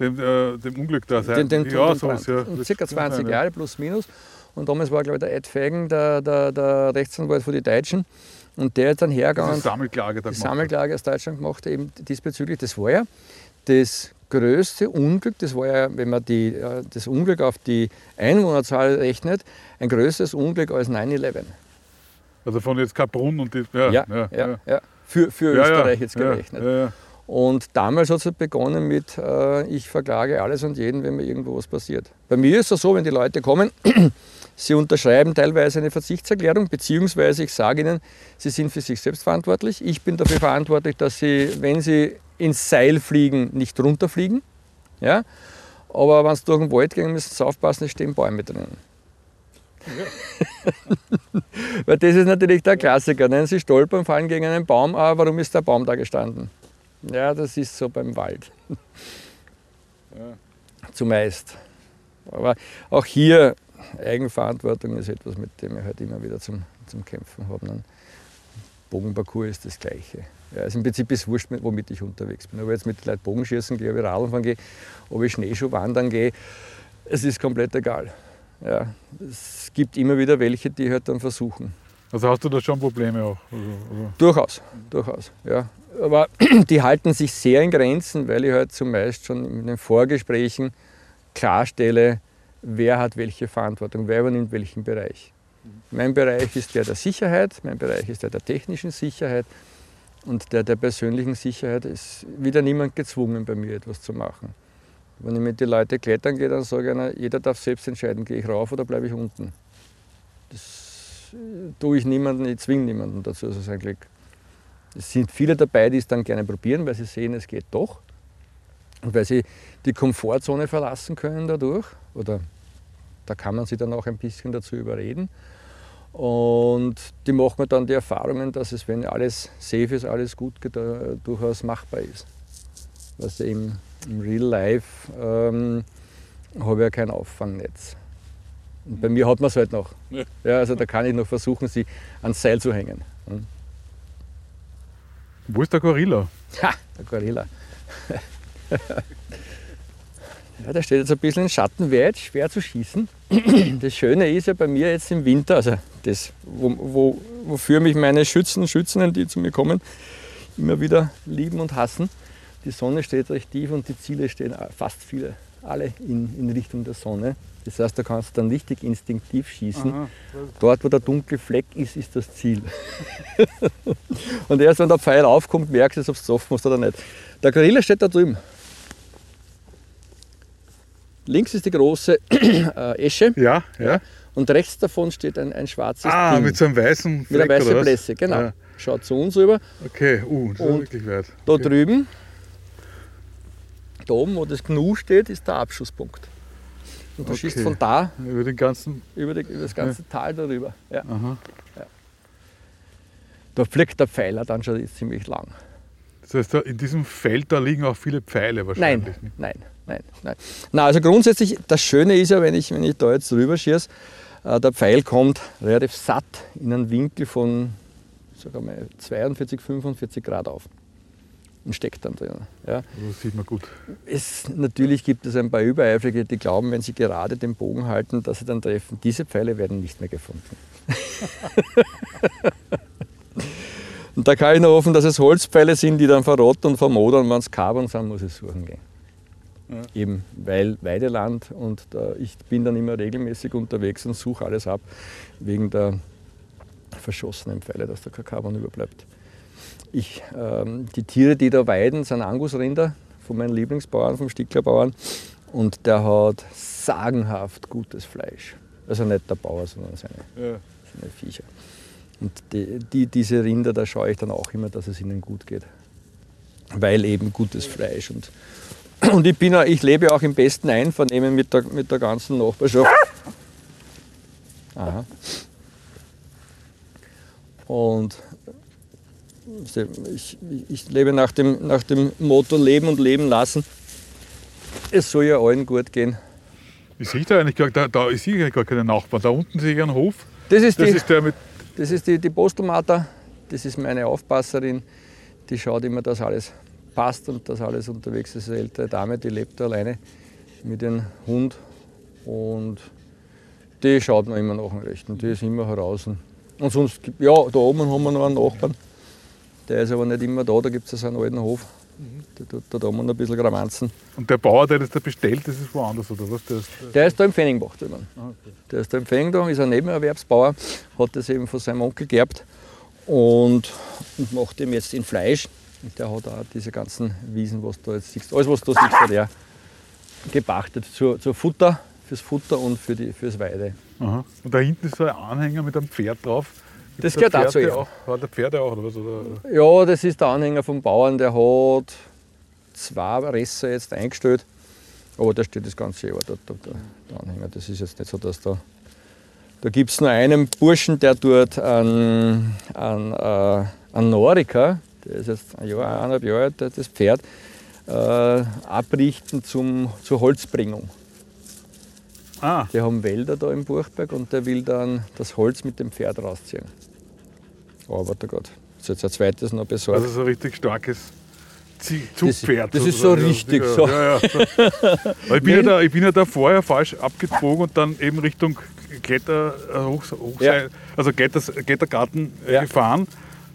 Dem, äh, dem Unglück da
sein. Den, den, ja, sowas, ja. Circa 20 sein, Jahre plus minus. Und damals war, glaube ich, der Ed Feigen, der, der, der Rechtsanwalt für die Deutschen. Und der hat dann hergegangen. Die
Sammelklage,
die Sammelklage aus Deutschland gemacht, eben diesbezüglich. Das war ja das größte Unglück, das war ja, wenn man die, äh, das Unglück auf die Einwohnerzahl rechnet, ein größeres Unglück als 9-11.
Also von jetzt Kaprun und die. Ja,
ja, ja, ja, ja. Für, für Österreich jetzt gerechnet. Und damals hat es begonnen mit, äh, ich verklage alles und jeden, wenn mir irgendwo was passiert. Bei mir ist es so, wenn die Leute kommen, sie unterschreiben teilweise eine Verzichtserklärung, beziehungsweise ich sage ihnen, sie sind für sich selbst verantwortlich. Ich bin dafür verantwortlich, dass sie, wenn sie ins Seil fliegen, nicht runterfliegen. Ja? Aber wenn sie durch den Wald gehen, müssen sie aufpassen, es stehen Bäume drinnen. Ja. [LAUGHS] Weil das ist natürlich der Klassiker. Ne? Sie stolpern, fallen gegen einen Baum, aber warum ist der Baum da gestanden? Ja, das ist so beim Wald. Ja. Zumeist. Aber auch hier, Eigenverantwortung ist etwas, mit dem wir halt immer wieder zum, zum Kämpfen haben. Ein Bogenparcours ist das Gleiche. Ja, also im Prinzip ist es wurscht, womit ich unterwegs bin. Ob ich jetzt mit Leuten Bogenschießen gehe, ob ich Radfahren gehe, ob ich Schneeschuh wandern gehe, es ist komplett egal. Ja, es gibt immer wieder welche, die halt dann versuchen.
Also hast du da schon Probleme auch? Also,
also. Durchaus, durchaus. Ja. Aber [CLEARS THROAT] die halten sich sehr in Grenzen, weil ich halt zumeist schon in den Vorgesprächen klarstelle, wer hat welche Verantwortung, wer übernimmt welchen Bereich. Mein Bereich ist der der Sicherheit, mein Bereich ist der der technischen Sicherheit und der der persönlichen Sicherheit ist wieder niemand gezwungen, bei mir etwas zu machen. Wenn ich mit den Leuten klettern gehe, dann sage ich einer, jeder darf selbst entscheiden, gehe ich rauf oder bleibe ich unten. Das äh, tue ich niemanden, ich zwinge niemanden dazu, das ist ein Glück. Es sind viele dabei, die es dann gerne probieren, weil sie sehen, es geht doch. Und weil sie die Komfortzone verlassen können dadurch. Oder da kann man sie dann auch ein bisschen dazu überreden. Und die machen dann die Erfahrungen, dass es, wenn alles safe ist, alles gut geht, durchaus machbar ist. Also im, im Real Life ähm, habe ich ja kein Auffangnetz. Und bei mir hat man es halt noch.
Ja.
Ja, also da kann ich noch versuchen, sie ans Seil zu hängen. Hm.
Wo ist der Gorilla?
Ha, der Gorilla. Ja, der steht jetzt ein bisschen im Schatten, wäre jetzt schwer zu schießen. [CLEARS THROAT] Das Schöne ist ja bei mir jetzt im Winter, also das, wo, wo, wofür mich meine Schützen, Schützinnen, die zu mir kommen, immer wieder lieben und hassen. Die Sonne steht recht tief und die Ziele stehen fast viele, alle in, in Richtung der Sonne. Das heißt, da kannst du dann richtig instinktiv schießen.
Aha.
Dort, wo der dunkle Fleck ist, ist das Ziel. [LAUGHS] und erst wenn der Pfeil aufkommt, merkst du, ob du getroffen hast oder nicht. Der Gorilla steht da drüben. Links ist die große [CLEARS THROAT] äh, Esche
Ja, ja.
und rechts davon steht ein, ein schwarzes
Ah,
Ding
mit so einem weißen
mit
Fleck
einer weißen? Blässe. Genau.
Ja.
Schaut zu uns rüber.
Okay, uh, das
Und
ist wirklich weit.
Da
okay.
drüben, da oben, wo das Gnu steht, ist der Abschusspunkt. Und du
Okay.
schießt von da
Über den ganzen.
über, die, über das ganze Tal darüber. Ja.
Aha.
Da fliegt der Pfeiler dann schon ziemlich lang.
Das heißt, in diesem Feld da liegen auch viele Pfeile
Nein,
wahrscheinlich. nicht?
nein, nein, nein. Na, also grundsätzlich, das Schöne ist ja, wenn ich, wenn ich da jetzt rüber schieße, äh, der Pfeil kommt relativ satt in einen Winkel von sag mal, 42, 45 Grad auf und steckt dann drin. Ja.
Das sieht man gut.
Es, natürlich gibt es ein paar Übereifrige, die glauben, wenn sie gerade den Bogen halten, dass sie dann treffen. Diese Pfeile werden nicht mehr gefunden. [LAUGHS] und da kann ich nur hoffen, dass es Holzpfeile sind, die dann verrotten und vermodern. Wenn es Carbon sind, muss ich suchen gehen.
Ja.
Eben, weil Weideland und da, ich bin dann immer regelmäßig unterwegs und suche alles ab, wegen der verschossenen Pfeile, dass da kein Carbon überbleibt. Ich, ähm, die Tiere, die da weiden, sind Angusrinder von meinen Lieblingsbauern, vom Sticklerbauern. Und der hat sagenhaft gutes Fleisch. Also nicht der Bauer, sondern seine,
Ja.
seine Viecher. Und die, die, diese Rinder, da schaue ich dann auch immer, dass es ihnen gut geht. Weil eben gutes Fleisch. Und, und ich, bin, ich lebe auch im besten Einvernehmen mit der, mit der ganzen Nachbarschaft. Aha. Und ich, ich lebe nach dem, nach dem Motto Leben und Leben lassen. Es soll ja allen gut gehen.
Ich sehe da eigentlich gar, da, da ich sehe gar keine Nachbarn. Da unten sehe ich einen Hof.
Das ist
Das
die,
ist der mit.
Das ist die, die Postelmater, das ist meine Aufpasserin. Die schaut immer, dass alles passt und dass alles unterwegs ist. Eine ältere Dame, die lebt da alleine mit dem Hund. Und die schaut mir immer nach dem Rechten. Die ist immer heraus. Und sonst, ja, da oben haben wir noch einen Nachbarn. Der ist aber nicht immer da, da gibt es so einen alten Hof. Der tut da oben noch ein bisschen Gramanzen.
Und der Bauer, der das da bestellt, das ist woanders, oder was? Der ist,
Der ist da im Fenningbach drüben. Der ist da im Fenningbach, ist ein Nebenerwerbsbauer, hat das eben von seinem Onkel geerbt und, und macht ihm jetzt in Fleisch. Und der hat auch diese ganzen Wiesen, was du jetzt siehst, alles was du siehst, hat er gepachtet zur, zur Futter, fürs Futter und für die, fürs Weide.
aha. Und da hinten ist so ein Anhänger mit einem Pferd drauf.
Das
Gibt's da
gehört dazu, ja.
Hat der Pferde auch, oder was? Oder?
Ja, das ist der Anhänger vom Bauern, der hat zwei Resser jetzt eingestellt. Aber da steht das ganze Jahr dort, dort der, Anhänger. Das ist jetzt nicht so, dass da. Da gibt es nur einen Burschen, der dort an, an, äh, an Norika, der ist jetzt ein Jahr, eineinhalb Jahre alt, das Pferd, äh, abrichten zum, zur Holzbringung.
Ah,
Die haben Wälder da im Buchberg und der will dann das Holz mit dem Pferd rausziehen. Oh, warte Gott, ist jetzt ein zweites noch besorgt.
also so ein richtig starkes Zie-
Das-
Zugpferd.
das ist so richtig so.
Ja, ja. Ich, bin ja da, ich bin ja da vorher falsch abgebogen und dann eben Richtung Kletter, äh, Hoch,
Ja.
also Kletters, Klettergarten äh,
Ja.
gefahren.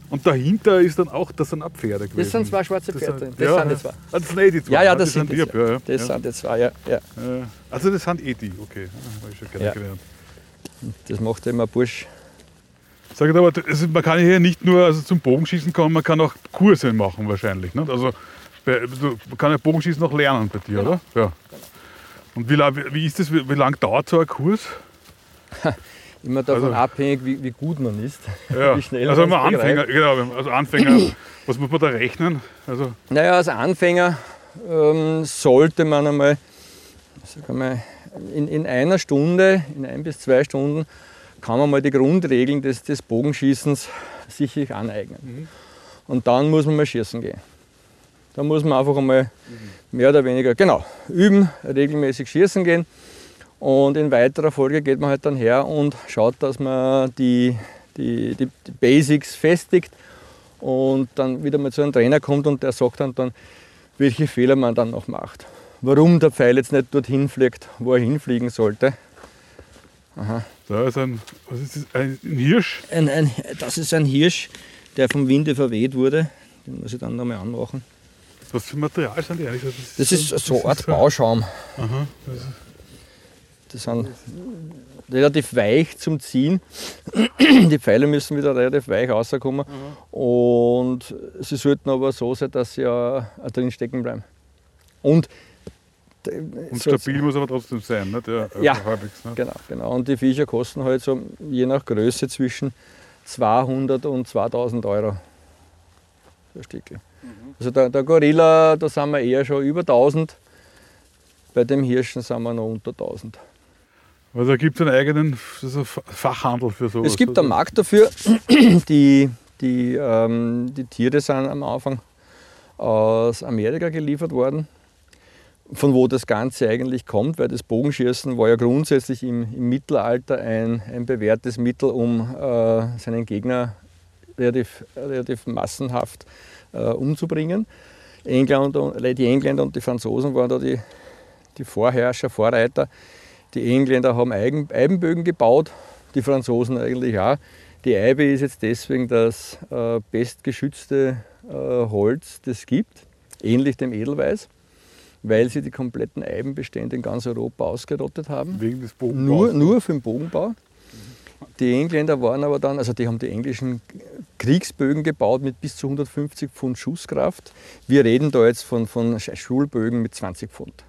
Und dahinter ist dann auch, das sind auch Pferde gewesen.
Das sind zwei schwarze
Das
Pferde
sind-.
Das
ja,
sind die zwei.
Ah, das sind eh die zwei.
Ja, ja,
ah,
das
die
sind die zwei.
ja, ja.
Das
ja.
sind die zwei, ja. ja.
Äh, Also das sind eh die, okay. Ah, Habe ich schon
Ja.
gelernt.
Das macht immer Bursch.
Sag ich aber, also man kann hier nicht nur also zum Bogenschießen kommen, man kann auch Kurse machen wahrscheinlich. Nicht? Also man kann ja Bogenschießen noch lernen bei dir,
Genau.
oder? Ja. Und wie wie ist das, wie, wie lange dauert so ein Kurs? [LAUGHS]
Immer davon
Also-
abhängig, wie, wie gut man ist. [LAUGHS]
Ja.
Wie schnell
also man Anfänger, genau, also Anfänger, was muss man da rechnen? Also
Naja, als Anfänger ähm, sollte man einmal, sag einmal in, in einer Stunde, in ein bis zwei Stunden, kann man mal die Grundregeln des, des Bogenschießens sich aneignen. Und dann muss man mal schießen gehen. Da muss man einfach einmal mehr oder weniger, genau, üben, regelmäßig schießen gehen. Und in weiterer Folge geht man halt dann her und schaut, dass man die, die, die, die Basics festigt und dann wieder mal zu einem Trainer kommt und der sagt dann, dann, welche Fehler man dann noch macht. Warum der Pfeil jetzt nicht dorthin fliegt, wo er hinfliegen sollte.
Aha. Da ist ein, was ist das, ein Hirsch?
Ein, ein, das ist ein Hirsch, der vom Winde verweht wurde. Den muss ich dann nochmal anmachen.
Was für Material sind die eigentlich?
Das ist, das ist so eine Art Bauschaum. Aha. Das sind relativ weich zum Ziehen. [CLEARS THROAT] Die Pfeile müssen wieder relativ weich rauskommen. Mhm. Und sie sollten aber so sein, dass sie ja drin stecken bleiben. Und,
und stabil muss aber trotzdem sein, nicht?
Ja, ja halbwegs, nicht? genau, genau. Und die Viecher kosten halt so je nach Größe zwischen 200 und 2000 Euro. So Stücke. Mhm. Also der, der Gorilla, da sind wir eher schon über 1000. Bei dem Hirschen sind wir noch unter 1000.
Also da gibt es einen eigenen Fachhandel für sowas?
Es gibt einen Markt dafür. [CLEARS THROAT] Die, die, ähm, die Tiere sind am Anfang aus Amerika geliefert worden. Von wo das Ganze eigentlich kommt, weil das Bogenschießen war ja grundsätzlich im, im Mittelalter ein, ein bewährtes Mittel, um äh, seinen Gegner relativ, relativ massenhaft äh, umzubringen. England und, die Engländer und die Franzosen waren da die, die Vorherrscher, Vorreiter. Die Engländer haben Eigen, Eibenbögen gebaut, die Franzosen eigentlich auch. Die Eibe ist jetzt deswegen das äh, bestgeschützte äh, Holz, das es gibt, ähnlich dem Edelweiß, weil sie die kompletten Eibenbestände in ganz Europa ausgerottet haben.
Wegen des
Bogenbaus? Nur, nur für den Bogenbau. Die Engländer waren aber dann, also die haben die englischen Kriegsbögen gebaut mit bis zu 150 Pfund Schusskraft. Wir reden da jetzt von, von Schulbögen mit 20 Pfund.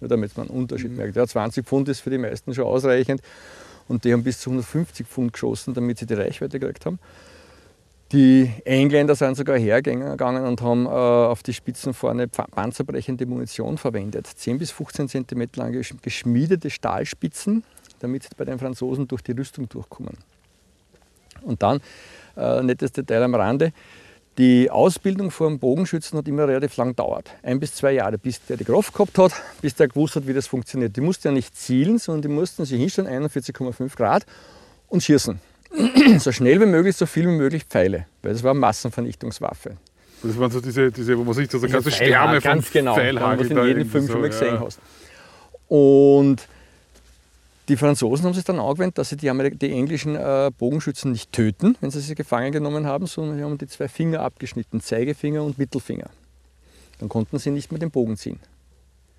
Nur damit man einen Unterschied mhm. merkt. Ja, 20 Pfund ist für die meisten schon ausreichend und die haben bis zu 150 Pfund geschossen, damit sie die Reichweite gekriegt haben. Die Engländer sind sogar hergegangen und haben äh, auf die Spitzen vorne panzerbrechende Munition verwendet. 10 bis 15 cm lange geschmiedete Stahlspitzen, damit sie bei den Franzosen durch die Rüstung durchkommen. Und dann, äh, nettes Detail am Rande, die Ausbildung vor einem Bogenschützen hat immer relativ lang gedauert. Ein bis zwei Jahre, bis der die Kraft gehabt hat, bis der gewusst hat, wie das funktioniert. Die mussten ja nicht zielen, sondern die mussten sich hinstellen, 41,5 Grad, und schießen. [CLEARS THROAT] so schnell wie möglich, so viel wie möglich Pfeile, weil das war eine Massenvernichtungswaffe.
Das waren so diese, diese wo man sich so ganze Sterne
von ganz genau, was du in jedem Film schon mal gesehen ja. hast. Und die Franzosen haben sich dann angewendet, dass sie die, die englischen äh, Bogenschützen nicht töten, wenn sie sie gefangen genommen haben, sondern sie haben die zwei Finger abgeschnitten, Zeigefinger und Mittelfinger. Dann konnten sie nicht mehr den Bogen ziehen.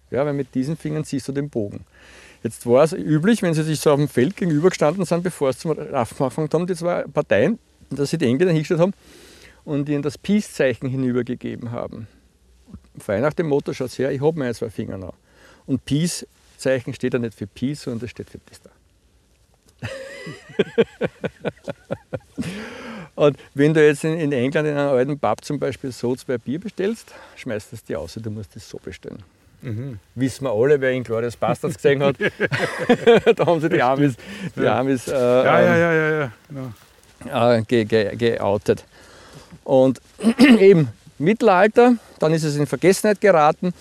Ja, weil mit diesen Fingern ziehst du den Bogen. Jetzt war es üblich, wenn sie sich so auf dem Feld gegenübergestanden sind, bevor es zum Raffen angefangen haben, die zwei Parteien, dass sie die Engländer hingestellt haben und ihnen das Peace-Zeichen hinübergegeben haben. Frei nach dem Motto, schaut her, ich habe meine zwei Finger noch. Und Peace Zeichen steht da nicht für Pi, sondern das steht für das [LAUGHS] da. Und wenn du jetzt in, England in einem alten Pub zum Beispiel so zwei Bier bestellst, schmeißt das dir aus, du musst das so bestellen. Mhm. Wissen wir alle, wer in Glorious Bastards gesehen hat. [LAUGHS] [LAUGHS] da haben sie die Amis, die Amis äh,
ja, ja, ja, ja,
ja. Äh, ge, ge, geoutet. Und [CLEARS THROAT] eben Mittelalter, dann ist es in Vergessenheit geraten.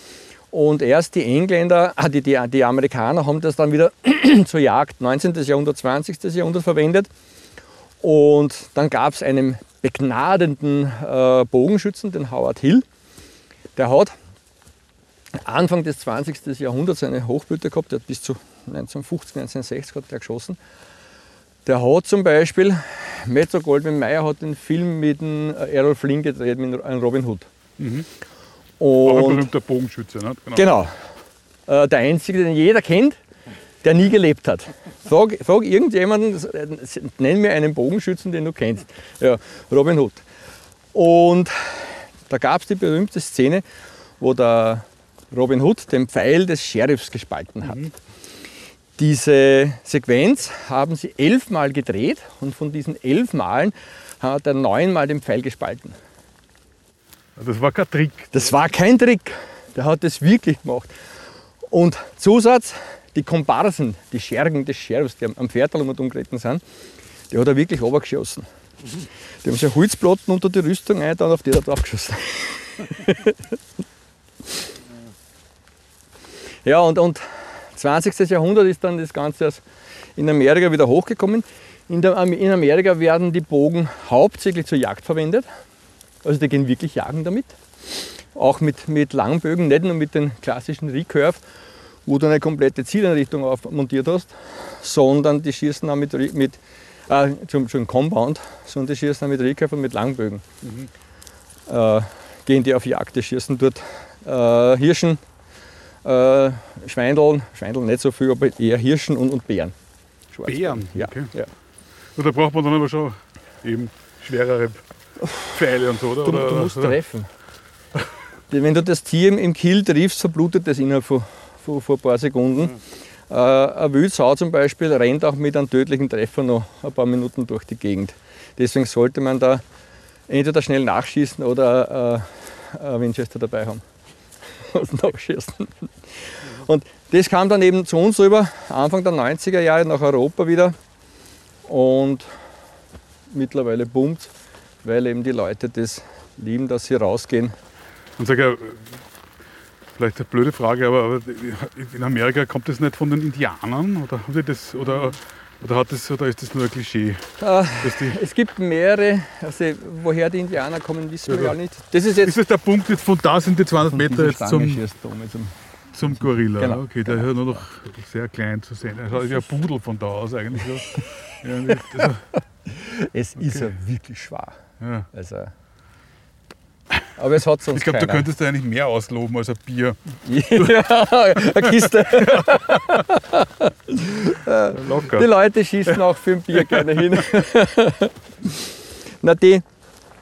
Und erst die Engländer, ah, die, die, die Amerikaner haben das dann wieder [CLEARS THROAT] zur Jagd 19. Jahrhundert, 20. Jahrhundert verwendet. Und dann gab es einen begnadenden äh, Bogenschützen, den Howard Hill. Der hat Anfang des 20. Jahrhunderts eine Hochblüte gehabt, der hat bis zu 1950, 1960 hat der geschossen. Der hat zum Beispiel, Metro Goldwyn Mayer hat den Film mit dem Errol Flynn gedreht, mit Robin Hood. Mhm.
Und Auch ein berühmter Bogenschütze, ne?
Genau. genau. Äh, der einzige, den jeder kennt, der nie gelebt hat. Frag, frag irgendjemanden, nenn mir einen Bogenschützen, den du kennst. Ja, Robin Hood. Und da gab es die berühmte Szene, wo der Robin Hood den Pfeil des Sheriffs gespalten hat. Mhm. Diese Sequenz haben sie elfmal gedreht und von diesen elf Malen hat er neunmal den Pfeil gespalten.
Das war kein Trick.
Das war kein Trick. Der hat das wirklich gemacht. Und Zusatz, die Komparsen, die Schergen des Sheriffs, die am Pferd umgeritten sind, die hat er wirklich runtergeschossen. Die haben sich Holzplatten unter die Rüstung ein, dann auf die da drauf geschossen. [LAUGHS] ja, und, und 20. Jahrhundert ist dann das Ganze in Amerika wieder hochgekommen. In, der, in Amerika werden die Bogen hauptsächlich zur Jagd verwendet. Also die gehen wirklich jagen damit. Auch mit, mit Langbögen, nicht nur mit den klassischen Recurve, wo du eine komplette Zieleinrichtung montiert hast, sondern die schießen auch mit, mit äh, zum, zum Compound, sondern die schießen auch mit Recurve und mit Langbögen. Mhm. Äh, gehen die auf Jagd, die schießen dort äh, Hirschen, äh, Schweindeln, Schweindeln nicht so viel, aber eher Hirschen und, und Bären.
Bären?
Ja. Okay. ja.
Und da braucht man dann aber schon eben schwerere Pfeile und so, oder?
Du, du musst oder? [LAUGHS] treffen. Wenn du das Tier im Kill triffst, verblutet das innerhalb von, von, von ein paar Sekunden. Mhm. Äh, eine Wildsau zum Beispiel rennt auch mit einem tödlichen Treffer noch ein paar Minuten durch die Gegend. Deswegen sollte man da entweder schnell nachschießen oder äh, ein Winchester dabei haben [LAUGHS] und nachschießen. Und das kam dann eben zu uns rüber, Anfang der 90er Jahre nach Europa wieder. Und mittlerweile boomt, weil eben die Leute das lieben, dass sie rausgehen.
Und sag ja, vielleicht eine blöde Frage, aber in Amerika kommt das nicht von den Indianern? Oder haben sie das, oder oder, hat das, oder ist das nur ein Klischee?
Äh, es gibt mehrere, also woher die Indianer kommen, wissen ja, wir ja nicht. Das ist, jetzt
ist das der Punkt, jetzt von da sind die 200 Meter jetzt zum, zum, zum Gorilla. Genau, okay, der genau. ist ja nur noch sehr klein zu sehen. Er schaut ja ein Pudel von da aus eigentlich. [LAUGHS] ja,
also, es okay. ist ja wirklich schwer. Ja. Also, aber es hat sonst
Ich glaube, du könntest da eigentlich mehr ausloben als ein Bier.
ja, [LAUGHS] eine Kiste. [LAUGHS] Locker. Die Leute schießen auch für ein Bier gerne hin. Na, die,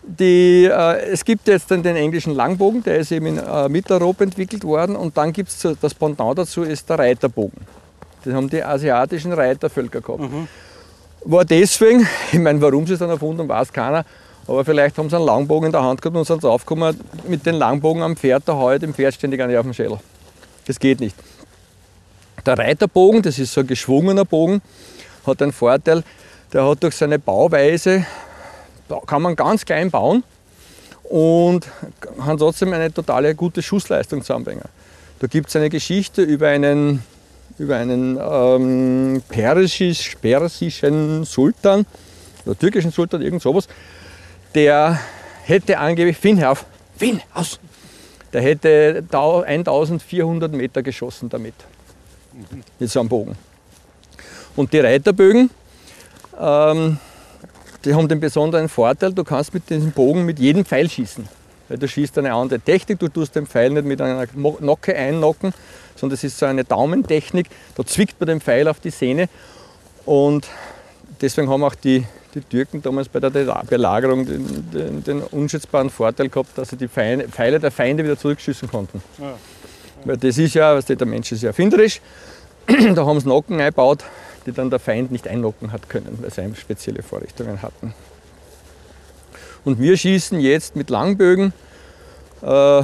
die, äh, es gibt jetzt den, den, englischen Langbogen, der ist eben in äh, Mitteleuropa entwickelt worden. Und dann gibt es das Pendant dazu, ist der Reiterbogen. Das haben die asiatischen Reitervölker gehabt. Mhm. War deswegen, [LAUGHS] ich meine, warum sie es dann erfunden haben, weiß keiner, aber vielleicht haben sie einen Langbogen in der Hand gehabt und sind draufgekommen, mit dem Langbogen am Pferd, da haue ich dem Pferd ständig nicht auf den Schädel. Das geht nicht. Der Reiterbogen, das ist so ein geschwungener Bogen, hat einen Vorteil, der hat durch seine Bauweise, kann man ganz klein bauen und kann trotzdem eine totale gute Schussleistung zusammenbringen. Da gibt es eine Geschichte über einen, über einen ähm, persisch, persischen Sultan, oder türkischen Sultan, irgend sowas, der hätte angeblich, Finn, hör auf, Finn, aus! Der hätte 1400 Meter geschossen damit. Mit so einem Bogen. Und die Reiterbögen, ähm, die haben den besonderen Vorteil, du kannst mit diesem Bogen mit jedem Pfeil schießen. Weil du schießt eine andere Technik, du tust den Pfeil nicht mit einer Nocke einnocken, sondern das ist so eine Daumentechnik, da zwickt man den Pfeil auf die Sehne und deswegen haben auch die, die Türken damals bei der Belagerung den, den, den unschätzbaren Vorteil gehabt, dass sie die Feinde, Pfeile der Feinde wieder zurückschießen konnten. Ja. Ja. Weil das ist ja, was der Mensch ist ja erfinderisch. da haben sie Nocken eingebaut, die dann der Feind nicht einnocken hat können, weil sie spezielle Vorrichtungen hatten. Und wir schießen jetzt mit Langbögen, äh,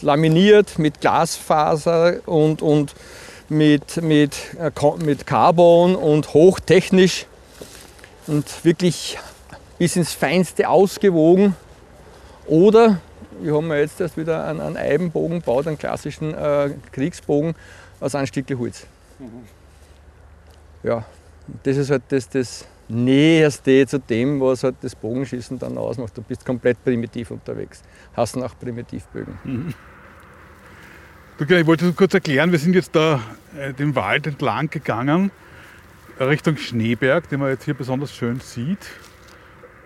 laminiert mit Glasfaser und, und mit, mit, äh, mit Carbon und hochtechnisch und wirklich bis ins Feinste ausgewogen. Oder wir haben jetzt erst wieder einen, einen Eibenbogen gebaut, einen klassischen äh, Kriegsbogen aus einem Stück Holz. Mhm. Ja, das ist halt das, das Näherste zu dem, was halt das Bogenschießen dann ausmacht. Du bist komplett primitiv unterwegs. Hast auch Primitivbögen. Mhm.
ich wollte kurz erklären, wir sind jetzt da äh, den Wald entlang gegangen Richtung Schneeberg, den man jetzt hier besonders schön sieht.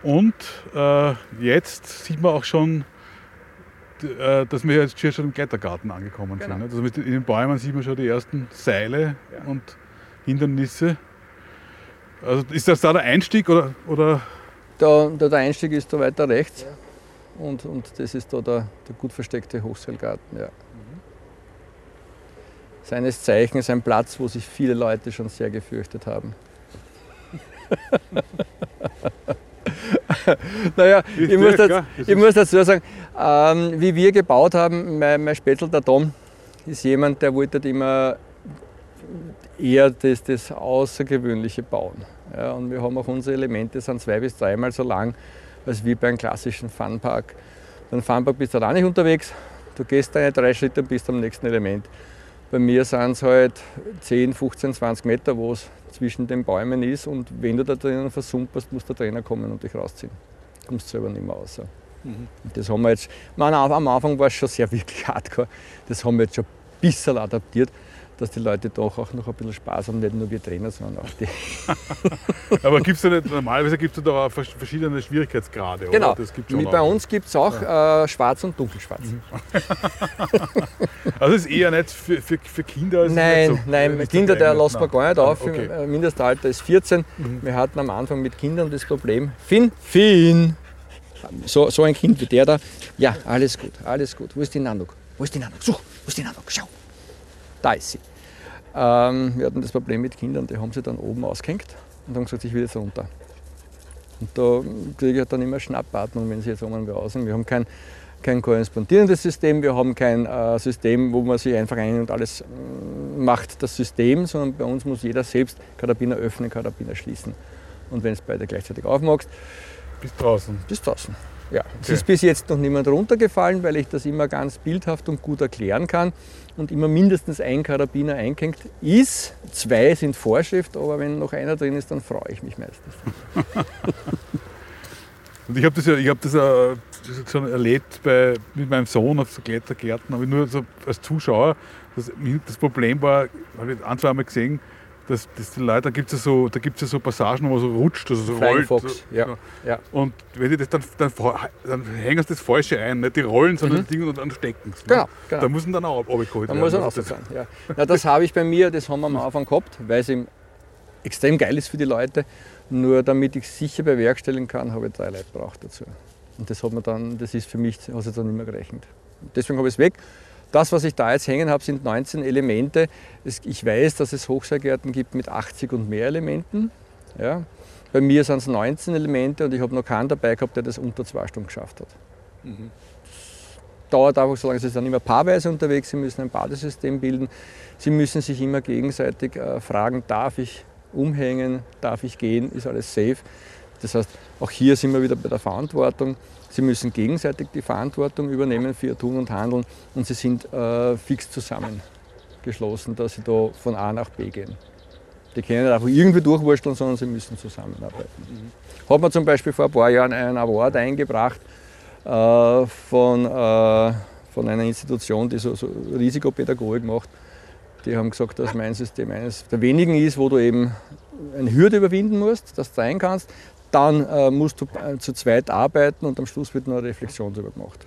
Und äh, jetzt sieht man auch schon, äh, dass wir jetzt hier schon im Klettergarten angekommen genau. sind. Also mit in den Bäumen sieht man schon die ersten Seile ja. und Hindernisse. Also ist das da der Einstieg oder? oder?
Da, da der Einstieg ist da weiter rechts ja. und, und das ist da der, der gut versteckte Hochseilgarten. Ja seines Zeichens ein Platz, wo sich viele Leute schon sehr gefürchtet haben. [LAUGHS] naja, ich muss, das, ich muss, dazu sagen, ähm, wie wir gebaut haben, mein, mein Spätzl, der Tom, ist jemand, der wollte immer eher das, das Außergewöhnliche bauen. Ja, und wir haben auch unsere Elemente, sind zwei bis dreimal so lang als wie bei einem klassischen Funpark. Beim Farmpark bist du auch nicht unterwegs. Du gehst deine drei Schritte und bist am nächsten Element. Bei mir sind es halt 10, 15, 20 Meter, wo es zwischen den Bäumen ist. Und wenn du da drinnen versumperst, muss der Trainer kommen und dich rausziehen. Du kommst selber nicht mehr raus. Mhm. Das haben wir jetzt, meine, am Anfang war es schon sehr [LAUGHS] wirklich hardcore. Das haben wir jetzt schon ein bisschen adaptiert dass die Leute doch auch noch ein bisschen Spaß haben, nicht nur wir Trainer, sondern auch die. [LAUGHS]
Aber gibt's da nicht, normalerweise gibt es da auch verschiedene Schwierigkeitsgrade,
genau. oder? Schon bei auch. uns gibt es auch ja. äh, schwarz und dunkelschwarz. Mhm. [LAUGHS]
also ist eher nicht für, für, für Kinder?
Nein, so, nein, Kinder, der lässt man gar nicht auf. Okay. Mindestalter ist 14. Mhm. Wir hatten am Anfang mit Kindern das Problem, Finn, Finn, so, so ein Kind wie der da, ja, alles gut, alles gut. Wo ist die Nanduk? Wo ist die Nanduk? Such, wo ist die Nanduk? Schau da ist sie. Ähm, wir hatten das Problem mit Kindern, die haben sie dann oben ausgehängt und haben gesagt, ich will jetzt runter. Und da kriege ich halt dann immer Schnappatmung, wenn sie jetzt oben raus sind. Wir haben kein, kein korrespondierendes System, wir haben kein äh, System, wo man sich einfach ein und alles äh, macht, das System, sondern bei uns muss jeder selbst Karabiner öffnen, Karabiner schließen. Und wenn es beide gleichzeitig aufmachst,
bis draußen.
Bis draußen. Ja, es ist bis jetzt noch niemand runtergefallen, weil ich das immer ganz bildhaft und gut erklären kann und immer mindestens ein Karabiner eingehängt ist. Zwei sind Vorschrift, aber wenn noch einer drin ist, dann freue ich mich meistens. [LAUGHS]
und ich habe das ja, ich habe das ja schon erlebt bei, mit meinem Sohn auf so Klettergärten, aber nur so als Zuschauer. Das, das Problem war, habe ich ein, zwei Mal gesehen, dass, dass die Leute, da gibt es ja, so, ja so Passagen, wo man so rutscht, also so
rollt. Fox,
ja. ja. Und wenn die das dann, dann, dann hängen sie das Falsche ein, nicht die rollen, sondern mhm. das Ding und dann stecken sie.
Genau, genau.
Da müssen dann auch abgeholt
werden. Da muss also sein, ja. ja. Das habe ich bei mir, das haben wir am Anfang gehabt, weil es extrem geil ist für die Leute. Nur damit ich es sicher bewerkstelligen kann, habe ich drei Leute braucht dazu. Und das hat man dann, das ist für mich, hat es dann nicht mehr gerechnet. Deswegen habe ich es weg. Das, was ich da jetzt hängen habe, sind 19 Elemente. Ich weiß, dass es Hochseilgärten gibt mit 80 und mehr Elementen. Ja. Bei mir sind es 19 Elemente und ich habe noch keinen dabei gehabt, der das unter zwei Stunden geschafft hat. Mhm. Dauert einfach so lange, sie sind immer paarweise unterwegs, sie müssen ein Badesystem bilden. Sie müssen sich immer gegenseitig äh, fragen, darf ich umhängen, darf ich gehen, ist alles safe. Das heißt, auch hier sind wir wieder bei der Verantwortung. Sie müssen gegenseitig die Verantwortung übernehmen für ihr Tun und Handeln und sie sind äh, fix zusammengeschlossen, dass sie da von A nach B gehen. Die können nicht einfach irgendwie durchwursteln, sondern sie müssen zusammenarbeiten. Mhm. Hat man zum Beispiel vor ein paar Jahren einen Award eingebracht äh, von, äh, von einer Institution, die so, so Risikopädagogik macht. Die haben gesagt, dass mein System eines der wenigen ist, wo du eben eine Hürde überwinden musst, dass du rein kannst, dann äh, musst du äh, zu zweit arbeiten und am Schluss wird noch eine Reflexion darüber gemacht.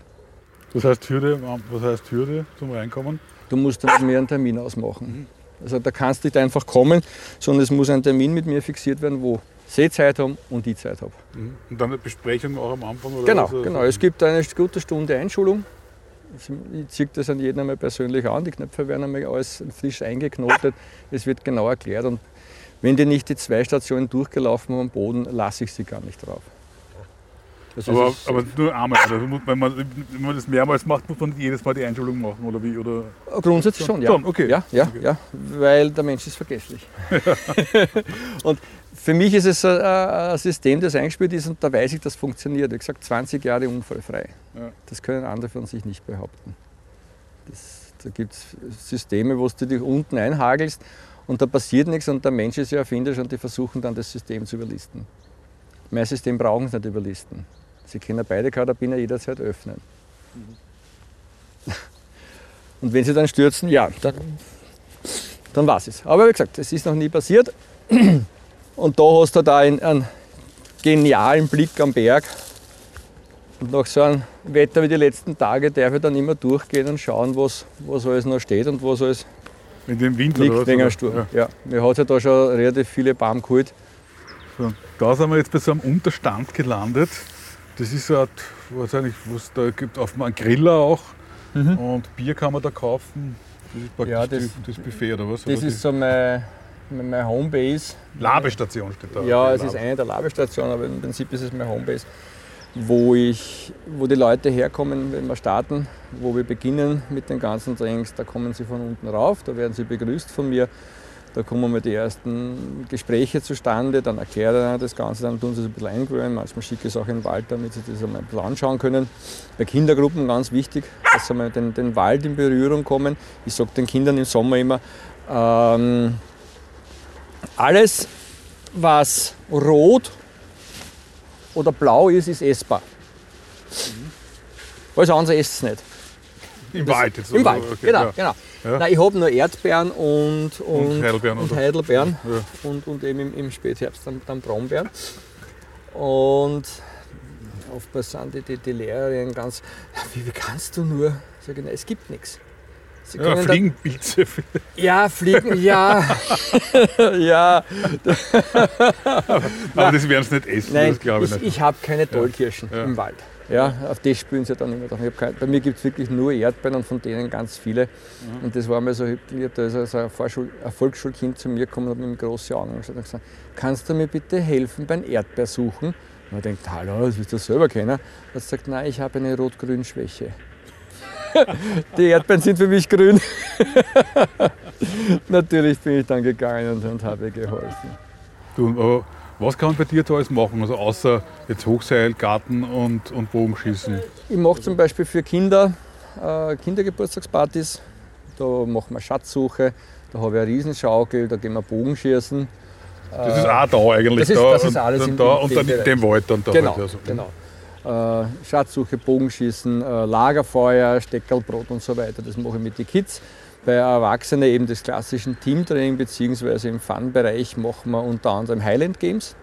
Was heißt Hürde, was heißt Hürde zum Reinkommen?
Du musst dann mit mir einen Termin ausmachen. Also da kannst du nicht einfach kommen, sondern es muss ein Termin mit mir fixiert werden, wo Sie Zeit haben und ich Zeit habe.
Mhm. Und dann eine Besprechung auch am Anfang? Oder
genau, was? genau. Es gibt eine gute Stunde Einschulung. Ich ziehe das an jeden einmal persönlich an. Die Knöpfe werden einmal alles frisch eingeknotet. Es wird genau erklärt und wenn die nicht die zwei Stationen durchgelaufen haben am Boden, lasse ich sie gar nicht drauf.
Also aber, aber nur einmal. Also wenn, man, wenn man das mehrmals macht, muss man jedes Mal die Einschulung machen oder wie? Oder?
Grundsätzlich schon, ja. Schon, okay. Ja, ja, okay. ja, weil der Mensch ist vergesslich. [LAUGHS] und für mich ist es ein System, das eingespielt ist und da weiß ich, das funktioniert. Wie gesagt, 20 Jahre unfallfrei. Ja. Das können andere von sich nicht behaupten. Das, da gibt es Systeme, wo du dich unten einhagelst und da passiert nichts und der Mensch ist ja erfinderisch und die versuchen dann das System zu überlisten. Mein System brauchen sie nicht überlisten. Sie können beide Karabiner jederzeit öffnen. Mhm. [LAUGHS] Und wenn sie dann stürzen, ja, dann, dann war es. Aber wie gesagt, es ist noch nie passiert. [CLEARS THROAT] Und da hast du da einen, einen genialen Blick am Berg. Und nach so einem Wetter wie die letzten Tage darf ich dann immer durchgehen und schauen, was, was alles noch steht und was alles
in dem Wind
liegt wegen einem Sturm. Ja. ja. Mir hat ja da schon relativ viele Baum geholt.
So, da sind wir jetzt bei so einem Unterstand gelandet. Das ist so eine wahrscheinlich, was da gibt, auf einem Griller auch. Mhm. Und Bier kann man da kaufen.
Das ist praktisch ja, das, das Buffet oder was? Das oder ist so mein, mein Homebase.
Labestation steht da.
Ja, es ist eine der Labestationen, aber im Prinzip ist es mein Homebase wo, ich, wo die Leute herkommen, wenn wir starten, wo wir beginnen mit den ganzen Trainings. Da kommen sie von unten rauf, da werden sie begrüßt von mir. Da kommen mal die ersten Gespräche zustande, dann erklärt er das Ganze, dann tun sie es ein bisschen eingewöhnen. Manchmal schicke ich es auch in den Wald, damit sie das einmal ein bisschen anschauen können. Bei Kindergruppen ganz wichtig, dass sie mal den, den Wald in Berührung kommen. Ich sage den Kindern im Sommer immer, ähm, alles, was rot oder blau ist, ist essbar. Alles andere esst es nicht.
Im Wald jetzt.
Im? Wald,
Okay,
genau.
ja.
genau.
Ja.
Nein, ich habe nur Erdbeeren und, und,
Heidelbeeren,
und? Heidelbeeren
Ja.
und, und eben im, im Spätherbst dann, dann Brombeeren. Und oftmals sind die, die, die Lehrerinnen ganz, "Ja, wie, wie kannst du nur? Sag ich, nein, es gibt nichts. Sie
Ja,
können da-
Fliegenpilze. [LAUGHS]
ja, fliegen, ja. [LAUGHS] ja.
Aber das werden sie nicht essen,
Nein,
das glaube ich
ich,
nicht.
ich habe keine Tollkirschen
Ja.
im Wald. Ja, auf das spüren sie dann immer. drauf. Ich hab kein, bei mir gibt es wirklich nur Erdbeeren und von denen ganz viele.
Mhm.
Und das war mir so hübsch. Da ist also ein, Vorschul ein Volksschulkind zu mir gekommen und hat mir große Augen und gesagt: Kannst du mir bitte helfen beim Erdbeersuchen? Und ich denkt, hallo, das willst du selber kennen. Er hat gesagt: Nein, ich habe eine Rot-Grün-Schwäche. Die Erdbeeren sind für mich grün. [LAUGHS] Natürlich bin ich dann gegangen und, und habe geholfen.
Du, was kann man bei dir da alles machen? Also außer jetzt Hochseil, Garten und, und Bogenschießen.
Ich mache zum Beispiel für Kinder äh, Kindergeburtstagspartys. Da machen wir Schatzsuche, da habe ich eine Riesenschaukel, da gehen wir Bogenschießen.
Das ist auch da eigentlich.
das ist-
da
das ist
und,
alles
dann
im-
da und dann in dem Wald dann da.
Genau,
halt, also.
genau. Äh, Schatzsuche, Bogenschießen, äh, Lagerfeuer, Steckerlbrot und so weiter. Das mache ich mit den Kids. Bei Erwachsenen eben das klassische Teamtraining beziehungsweise im Fun-Bereich machen wir unter anderem Highland Games.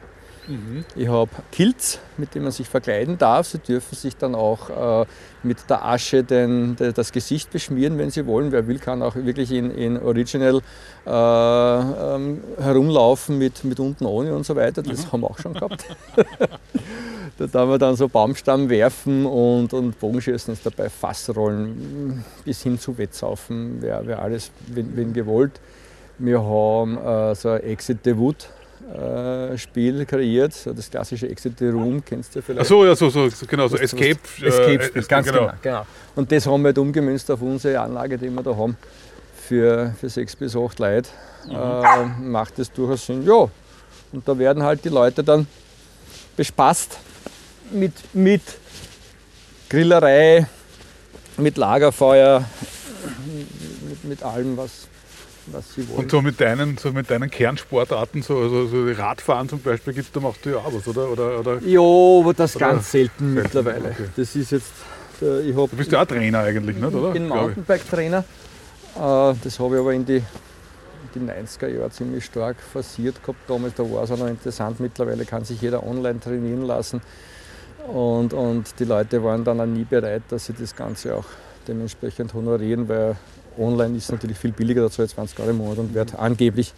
Mhm.
Ich habe Kilts, mit denen man sich verkleiden darf. Sie dürfen sich dann auch äh, mit der Asche den, de, das Gesicht beschmieren, wenn sie wollen. Wer will, kann auch wirklich in, in Original äh, ähm, herumlaufen mit, mit unten ohne und so weiter. Das haben wir auch schon gehabt. [LAUGHS] da darf man dann so Baumstamm werfen und, und Bogenschießen ist dabei, Fassrollen bis hin zu Wettsaufen, wäre wär alles, wenn, wenn gewollt. Wir haben äh, so ein Exit the Wood äh, Spiel kreiert, so das klassische Exit the Room, kennst du
Ach
vielleicht?
so, ja, so, so, genau, so Escape. äh,
Escape-Spiel,
es-
ganz genau. genau. Und das haben wir halt umgemünzt auf unsere Anlage, die wir da haben, für, für sechs bis acht Leute. Äh, macht das durchaus Sinn. Ja, und da werden halt die Leute dann bespaßt mit, mit Grillerei, mit Lagerfeuer, mit, mit allem, was, was sie wollen.
Und so mit deinen, so mit deinen Kernsportarten, so, also, so Radfahren zum Beispiel, gibt, da du ja auch was, oder? oder, oder
Ja, aber das
Oder-
ganz selten
Selten,
mittlerweile.
okay.
Das ist jetzt, äh, ich habe
du bist ja auch Trainer eigentlich, nicht, oder?
Ich bin. Mountainbike-Trainer. Äh, Das habe ich aber in die, in die 90er Jahre ziemlich stark forciert gehabt. Damals da war es auch noch interessant. Mittlerweile kann sich jeder online trainieren lassen. Und, und die Leute waren dann auch nie bereit, dass sie das Ganze auch dementsprechend honorieren, weil online ist natürlich viel billiger, da zahle ich 20 Euro im Monat und wird angeblich,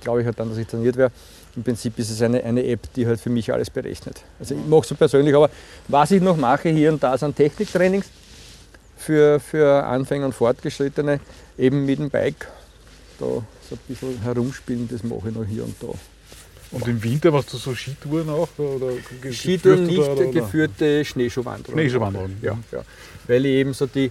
glaube ich halt dann, dass ich trainiert wäre. Im Prinzip ist es eine, eine App, die halt für mich alles berechnet. Also ich mache so persönlich, aber was ich noch mache hier und da sind Techniktrainings für, für Anfänger und Fortgeschrittene, eben mit dem Bike. Da so ein bisschen herumspielen, das mache ich noch hier und da.
Und im Winter machst du so Skitouren auch? Oder
Skitouren nicht,
da, oder-
geführte Schneeschuhwanderung.
Schneeschuhwanderung,
Ja,
mhm.
ja. Weil ich eben so die,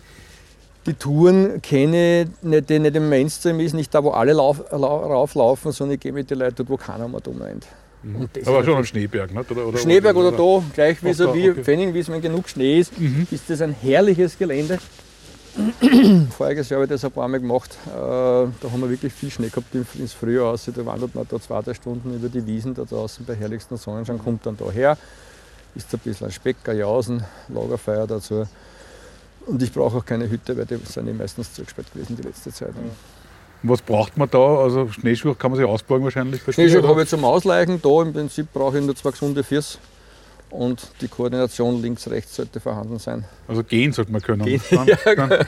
die Touren kenne, nicht, die nicht im Mainstream ist, nicht da, wo alle lauf, lau- rauflaufen, sondern ich gehe mit den Leuten dort, wo keiner mehr rumrennt. Und das
Aber schon am Schneeberg, nicht? Oder, oder,
Schneeberg oder da, gleich wie so
da,
wie
okay.
Fenningwies, wenn genug Schnee ist,
Mhm.
ist das ein herrliches Gelände. [CLEARS THROAT] Voriges Jahr habe ich das ein paar Mal gemacht. Äh, Da haben wir wirklich viel Schnee gehabt ins Frühjahr. Also da wandert man da zwei, drei Stunden über die Wiesen da draußen bei herrlichsten Sonnenschein, kommt dann da her, isst ein bisschen ein Speck, ein Jausen, Lagerfeuer dazu. Und ich brauche auch keine Hütte, weil die sind eh meistens zugesperrt gewesen die letzte Zeit.
Was braucht man da? Also Schneeschuhe kann man sich ausborgen wahrscheinlich.
Schneeschuhe habe ich zum Ausleichen. Da im Prinzip brauche ich nur zwei gesunde Füße. Und die Koordination links-rechts sollte vorhanden sein.
Also gehen sollte man können.
Gehen,
Dann, [LAUGHS]
ja, [LAUGHS]
dann,
Die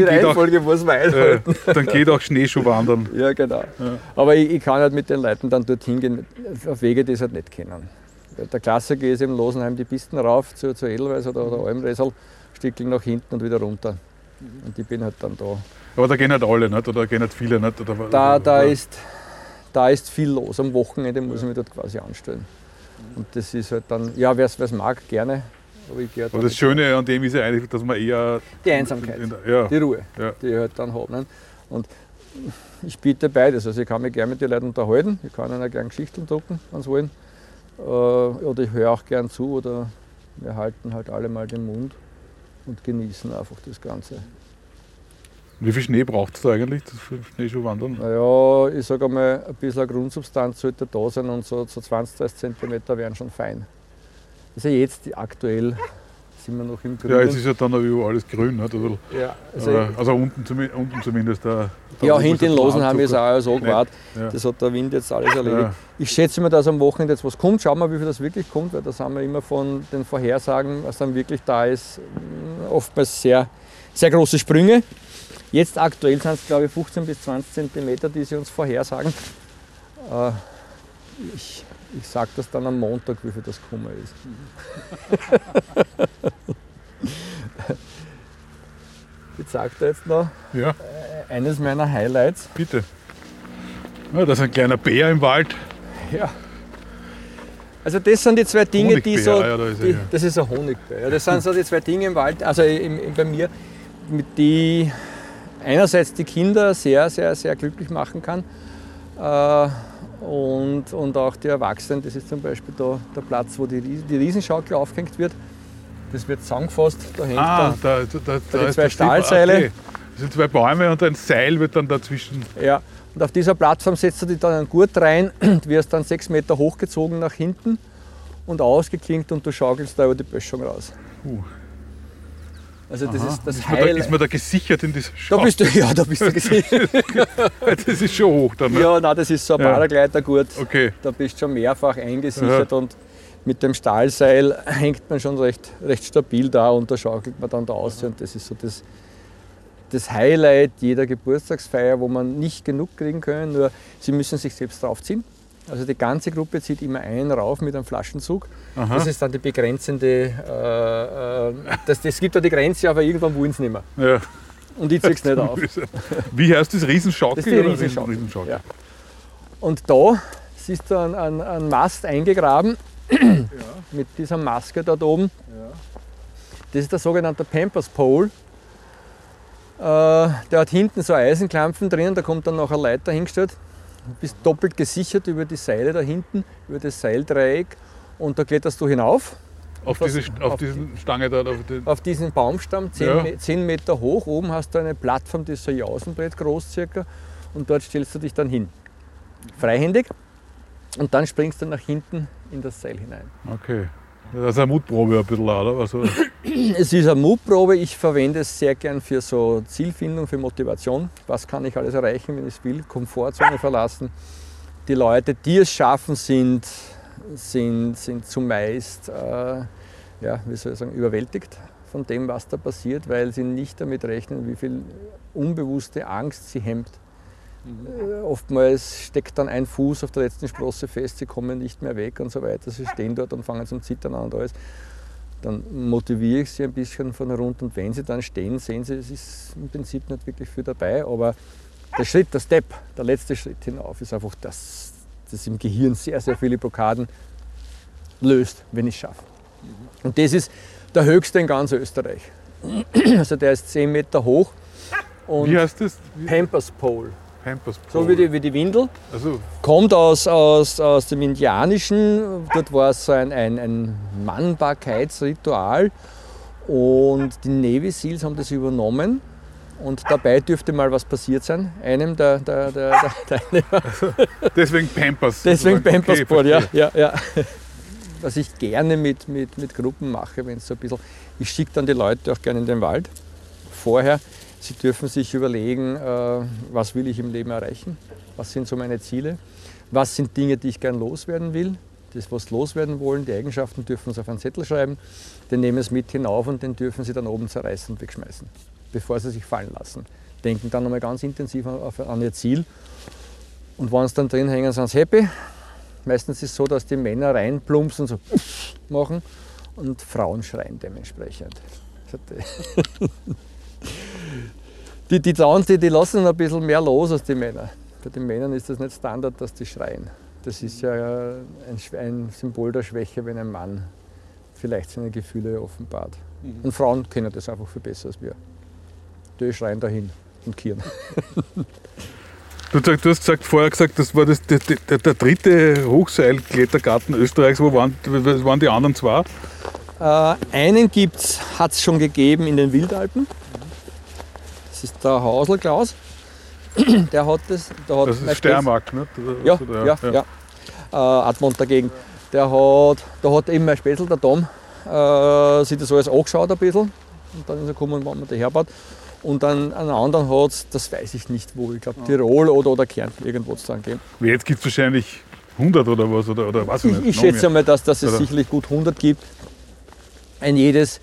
geht auch-
Reihenfolge muss man einhalten.
äh, [LAUGHS] dann geht auch Schneeschuhwandern.
Ja, genau.
Ja.
Aber ich, ich kann halt mit den Leuten dann dorthin gehen, auf Wege, die sie halt nicht kennen. Der Klassiker ist eben Losenheim die Pisten rauf zu, zu Edelweiß oder, oder Almresal, Stückel nach hinten und wieder runter. Und ich bin halt dann da.
Aber da gehen halt alle, nicht? oder gehen halt viele. Nicht? Oder,
Da, da, ist, da ist viel los. Am Wochenende muss ich mich dort quasi anstellen. Und das ist halt dann, ja, wer es mag, gerne. Aber ich halt dann
das Schöne an dem ist ja eigentlich, dass man eher.
die Einsamkeit.
in ja,
die Ruhe,
Ja.
die ich halt dann habe. Ne? Und ich biete beides. Also ich kann mich gerne mit den Leuten unterhalten, ich kann ihnen gerne Geschichten drucken, wenn sie wollen. Äh, oder ich höre auch gern zu oder wir halten halt alle mal den Mund und genießen einfach das Ganze.
Wie viel Schnee braucht es da eigentlich für Schneeschuhwandern?
Naja, ich sage einmal, ein bisschen Grundsubstanz sollte da sein und so, so 20, 30 cm wären schon fein. Also jetzt aktuell sind wir noch im Grün.
Ja, jetzt ist ja dann auch überall alles grün. Nicht? Also,
ja,
also, also unten, zumindest, unten zumindest. Da,
da ja, hinten in Losen haben wir es auch so gewartet. Ja. Das hat der Wind jetzt alles erledigt. Ja. Ich schätze mal, dass am Wochenende jetzt was kommt. Schauen wir, wie viel das wirklich kommt, weil das haben wir immer von den Vorhersagen, was dann wirklich da ist, oftmals sehr, sehr große Sprünge. Jetzt aktuell sind es, glaube ich, 15 bis 20 Zentimeter, die sie uns vorhersagen. Äh, ich ich sage das dann am Montag, wie viel das Kummer ist. ich sage dir jetzt noch ja. Äh, eines meiner Highlights.
Bitte. Ja, das ist ein kleiner Bär im Wald.
Ja. Also das sind die zwei Dinge, die so. Ja, da ist die, das ist ein Honigbär. das sind so die zwei Dinge im Wald, also im, im, bei mir, mit die einerseits die Kinder sehr, sehr, sehr glücklich machen kann. Äh, und, und auch die Erwachsenen. Das ist zum Beispiel da der Platz, wo die, die Riesenschaukel aufgehängt wird. Das wird zusammengefasst, da hängt ah,
dann da, da, da, die zwei Stahlseile. Okay. Das sind zwei Bäume und ein Seil wird dann dazwischen.
Ja, und auf dieser Plattform setzt du dich dann einen Gurt rein und wirst dann sechs Meter hochgezogen nach hinten und ausgeklinkt und du schaukelst da über die Böschung raus. Uh.
Also das Aha. ist das ist, man da, ist man da gesichert in dieser
Schau? Da bist du, [LAUGHS] ja, da bist du gesichert. [LAUGHS]
das ist schon hoch dann, ne?
Ja, nein, das ist so ein ja. Paragleitergurt. Okay. Da bist du schon mehrfach eingesichert Aha. und mit dem Stahlseil [LAUGHS] hängt man schon recht, recht stabil da und da schaukelt man dann da aus. Und das ist so das, das Highlight jeder Geburtstagsfeier, wo man nicht genug kriegen können, nur sie müssen sich selbst draufziehen. Also die ganze Gruppe zieht immer einen rauf mit einem Flaschenzug. Aha. Das ist dann die begrenzende, äh, äh, das, das gibt da die Grenze, aber irgendwann wollen sie nicht mehr. Ja. Und ich ziehe es nicht auf. [LAUGHS]
Wie heißt das? Riesenschaukel?
Das ist die Riesenschaukel. Riesenschaukel. Ja. Und da siehst du einen, einen, einen Mast eingegraben ja. mit dieser Maske dort oben. Ja. Das ist der sogenannte Pampers Pole. Äh, der hat hinten so Eisenklampfen drin, da kommt dann noch eine Leiter hingestellt bist doppelt gesichert über die Seile da hinten, über das Seildreieck und da kletterst du hinauf.
Auf, diese, auf, auf diesen Stange da?
Auf, auf, diesen Baumstamm, 10, ja. 10, Meter hoch. Oben hast du eine Plattform, die ist so ein Jausenbrett groß circa und dort stellst du dich dann hin. Freihändig und dann springst du nach hinten in das Seil hinein.
Okay. Das ist eine Mutprobe ein bisschen, oder? Also [CLEARS THROAT]
es ist eine Mutprobe. Ich verwende es sehr gern für so Zielfindung, für Motivation. Was kann ich alles erreichen, wenn ich will? Komfortzone verlassen. Die Leute, die es schaffen, sind, sind, sind zumeist, äh, ja, wie soll ich sagen, überwältigt von dem, was da passiert, weil sie nicht damit rechnen, wie viel unbewusste Angst sie hemmt. Mhm. Oftmals steckt dann ein Fuß auf der letzten Sprosse fest, sie kommen nicht mehr weg und so weiter. Sie stehen dort und fangen zum Zittern an und alles. Dann motiviere ich sie ein bisschen von rund und wenn sie dann stehen, sehen sie, es ist im Prinzip nicht wirklich viel dabei, aber der Schritt, der Step, der letzte Schritt hinauf ist einfach, dass das im Gehirn sehr, sehr viele Blockaden löst, wenn ich es schaffe. Und das ist der höchste in ganz Österreich. Also der ist 10 Meter hoch.
Und Wie heißt das?
Pampers Pole. So wie die, wie die Windel. Also. Kommt aus, aus, aus dem Indianischen. Dort war es so ein, ein, ein Mannbarkeitsritual. Und die Navy Seals haben das übernommen. Und dabei dürfte mal was passiert sein. Einem der, der, der, der [LAUGHS]
Teilnehmer. Deswegen Pampers.
Deswegen Pampers okay, ja, ja, ja. Was ich gerne mit, mit, mit Gruppen mache, wenn es so ein bisschen. Ich schicke dann die Leute auch gerne in den Wald. Vorher Sie dürfen sich überlegen, äh, was will ich im Leben erreichen, was sind so meine Ziele, was sind Dinge, die ich gern loswerden will. Das, was loswerden wollen, die Eigenschaften dürfen Sie auf einen Zettel schreiben, den nehmen Sie mit hinauf und den dürfen Sie dann oben zerreißen und wegschmeißen, bevor Sie sich fallen lassen. Denken dann nochmal ganz intensiv an Ihr Ziel und wenn Sie dann drin hängen, sind Sie happy. Meistens ist es so, dass die Männer reinplumpsen und so [LAUGHS] machen und Frauen schreien dementsprechend. [LAUGHS] die, die trauen die, die lassen ein bisschen mehr los als die Männer. Bei den Männern ist das nicht Standard, dass die schreien. Das ist ja ein, ein Symbol der Schwäche, wenn ein Mann vielleicht seine Gefühle offenbart. Mhm. Und Frauen kennen das einfach viel besser als wir. Die schreien dahin und kieren. [LAUGHS]
Du, du, hast gesagt, vorher gesagt, das war das, der, der, der dritte Hochseilklettergarten Österreichs. Wo waren, waren die anderen zwei?
Äh, einen hat es schon gegeben in den Wildalpen. Das ist der Hausl Klaus. Der hat das. Der hat
das ist Steiermark, ne?
Ja, ja, ja. ja. Äh, Admont dagegen. Der hat, da hat eben mein Spätzl, der Tom, äh, sich das alles angeschaut ein bisschen. Und dann ist er gekommen, wann man die herbaut. Und dann einen anderen hat es, das weiß ich nicht wo, ich glaube Tirol oder, oder Kärnten irgendwo zu sagen geben.
Jetzt gibt es wahrscheinlich 100 oder was, oder, oder was
ich, ich, ich schätze mal, dass, dass es oder? sicherlich gut 100 gibt. Ein jedes,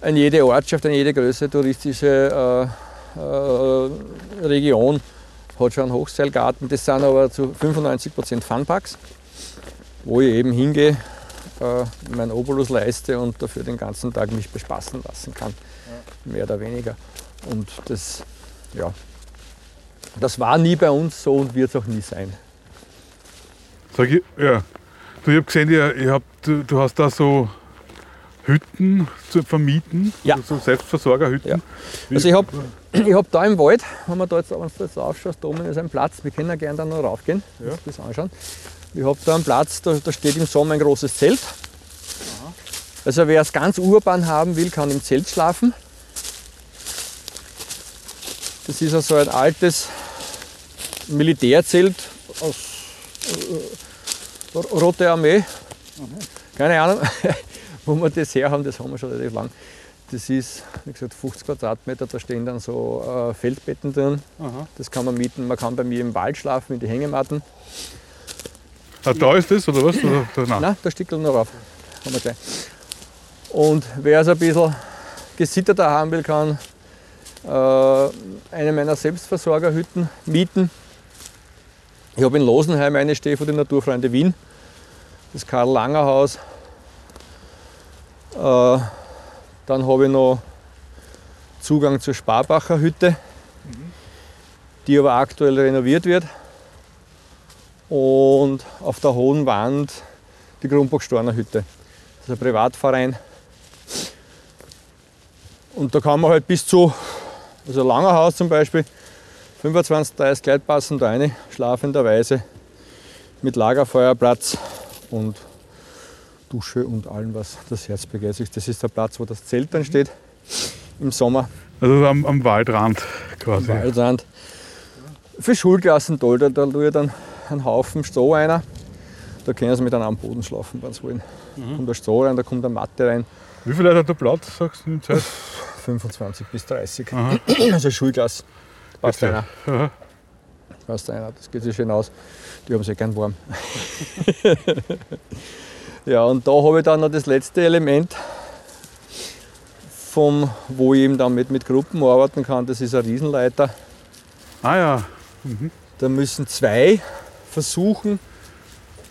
ein jede Ortschaft, eine jede größere touristische äh, äh, Region hat schon einen Hochseilgarten. Das sind aber zu 95% Funparks, wo ich eben hingehe, äh, meinen Obolus leiste und dafür den ganzen Tag mich bespaßen lassen kann. Mehr oder weniger. Und das, ja, das war nie bei uns so und wird es auch nie sein.
Sag ich, ja. Du, ich habe gesehen, ihr, ihr habt, du, du, hast da so Hütten zu vermieten,
ja.
so Selbstversorgerhütten. Ja.
Also ich habe [CLEARS THROAT] ich hab da im Wald, wenn man da jetzt, wenn du jetzt aufschaust, da oben ist ein Platz, wir können ja gerne da noch raufgehen, ja. das anschauen. Ich habe da einen Platz, da, da, steht im Sommer ein großes Zelt. Aha. Also wer es ganz urban haben will, kann im Zelt schlafen. Das ist also ein altes Militärzelt aus äh, Rote Armee. Mhm. Keine Ahnung, [LAUGHS] wo wir das her haben, das haben wir schon relativ lang. Das ist, wie gesagt, 50 Quadratmeter, da stehen dann so äh, Feldbetten drin. Aha. Das kann man mieten. Man kann bei mir im Wald schlafen, in die Hängematten.
Ah, da ist das oder was? Oder,
nein? nein, da steckt noch rauf. Haben wir gleich. Und wer es ein bisschen gesitterter haben will, kann äh, eine meiner Selbstversorgerhütten mieten. Ich habe in Losenheim eine stehe von den Naturfreunde Wien, das Karl Langer Haus. Äh, dann habe ich noch Zugang zur Sparbacher Hütte, die aber aktuell renoviert wird. Und auf der hohen Wand die Grunburg-Storner Hütte. Das ist ein Privatverein. Und da kann man halt bis zu also langer Haus zum Beispiel, 25, 30 Gleitpassen da eine, schlafenderweise mit Lagerfeuerplatz und Dusche und allem, was das Herz begeistert. Das ist der Platz, wo das Zelt dann steht im Sommer.
Also am, am Waldrand quasi.
Am Waldrand. Für Schulklassen toll, da, da tue ich dann einen Haufen Stroh einer. Da können sie mit einem am Boden schlafen, wenn sie wollen. Mhm. Da kommt der Stroh rein, da kommt eine Matte rein.
Wie viele Leute hat der Platz, sagst du in Zeit?
25 bis 30. Aha. Also Schulklasse. Passt einer. Aha. Passt einer, das geht sich schön aus. Die haben sich gern warm. [LAUGHS] ja, und da habe ich dann noch das letzte Element, vom, wo ich eben dann mit, mit Gruppen arbeiten kann. Das ist ein Riesenleiter.
Ah ja. Mhm.
Da müssen zwei versuchen,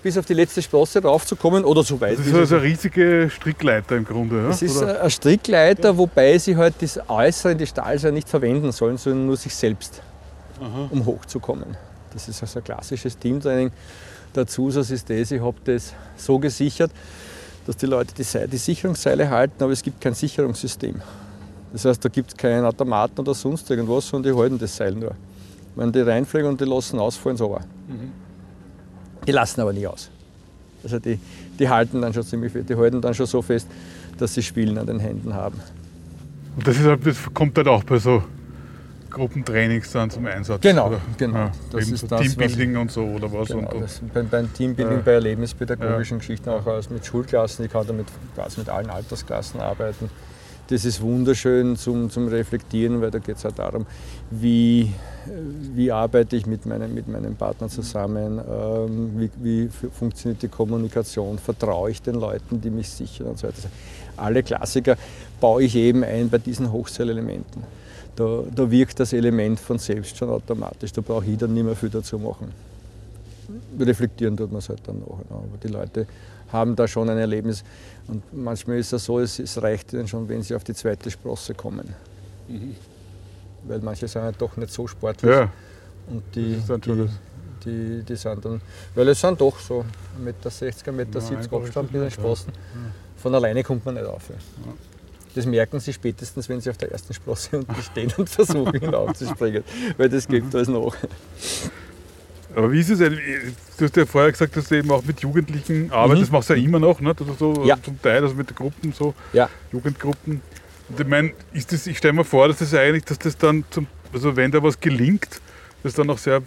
bis auf die letzte Sprosse raufzukommen oder so weit.
Das ist also eine riesige Strickleiter im Grunde.
Das ja? ist oder? ein Strickleiter, wobei sie halt das Äußere, die Stahlseile nicht verwenden sollen, sondern nur sich selbst, Aha. um hochzukommen. Das ist also ein klassisches Teamtraining. Der Zusatz ist das, ich habe das so gesichert, dass die Leute die, die Sicherungsseile halten, aber es gibt kein Sicherungssystem. Das heißt, da gibt es keinen Automaten oder sonst irgendwas, sondern die halten das Seil nur. Wenn die reinfliegen und die lassen ausfallen, so war. Mhm. Die lassen aber nie aus. Also die, die halten dann schon ziemlich viel, die halten dann schon so fest, dass sie Spielen an den Händen haben.
Und das, ist halt, das kommt halt auch bei so Gruppentrainings dann zum Einsatz.
Genau, oder? genau. Ja,
das ist so das, Teambuilding und so oder was.
Genau, und, das, beim, beim Teambuilding, ja. bei erlebnispädagogischen ja. Geschichten auch als mit Schulklassen. Ich kann damit quasi mit allen Altersklassen arbeiten. Das ist wunderschön zum, zum Reflektieren, weil da geht es halt darum, wie, wie arbeite ich mit meinem, mit meinem Partner zusammen, ähm, wie, wie funktioniert die Kommunikation, vertraue ich den Leuten, die mich sichern und so weiter. Alle Klassiker baue ich eben ein bei diesen Hochzeilelementen. Da, da wirkt das Element von selbst schon automatisch, da brauche ich dann nicht mehr viel dazu machen. Reflektieren tut man es halt dann noch. Aber die Leute haben da schon ein Erlebnis. Und manchmal ist es so, es, es reicht ihnen schon, wenn sie auf die zweite Sprosse kommen. Mhm weil manche sind halt doch nicht so sportlich. Ja. Und die, die, die, die, sind dann, weil es sind doch so 1,60 Meter, 1,70 Meter Abstand mit den. Ja. Von alleine kommt man nicht auf. Ja. Das merken sie spätestens, wenn sie auf der ersten Sprosse [LAUGHS] unten stehen und versuchen hinaufzuspringen, weil das gibt alles noch.
Aber wie ist es denn? Du hast ja vorher gesagt, dass du eben auch mit Jugendlichen arbeitest. Das machst du ja immer noch, ne? So
Ja.
zum Teil, also mit Gruppen, so
Ja,
Jugendgruppen. Und ich meine, ist das, ich stelle mir vor, dass das eigentlich, dass das dann zum, also wenn da was gelingt, das dann auch sehr,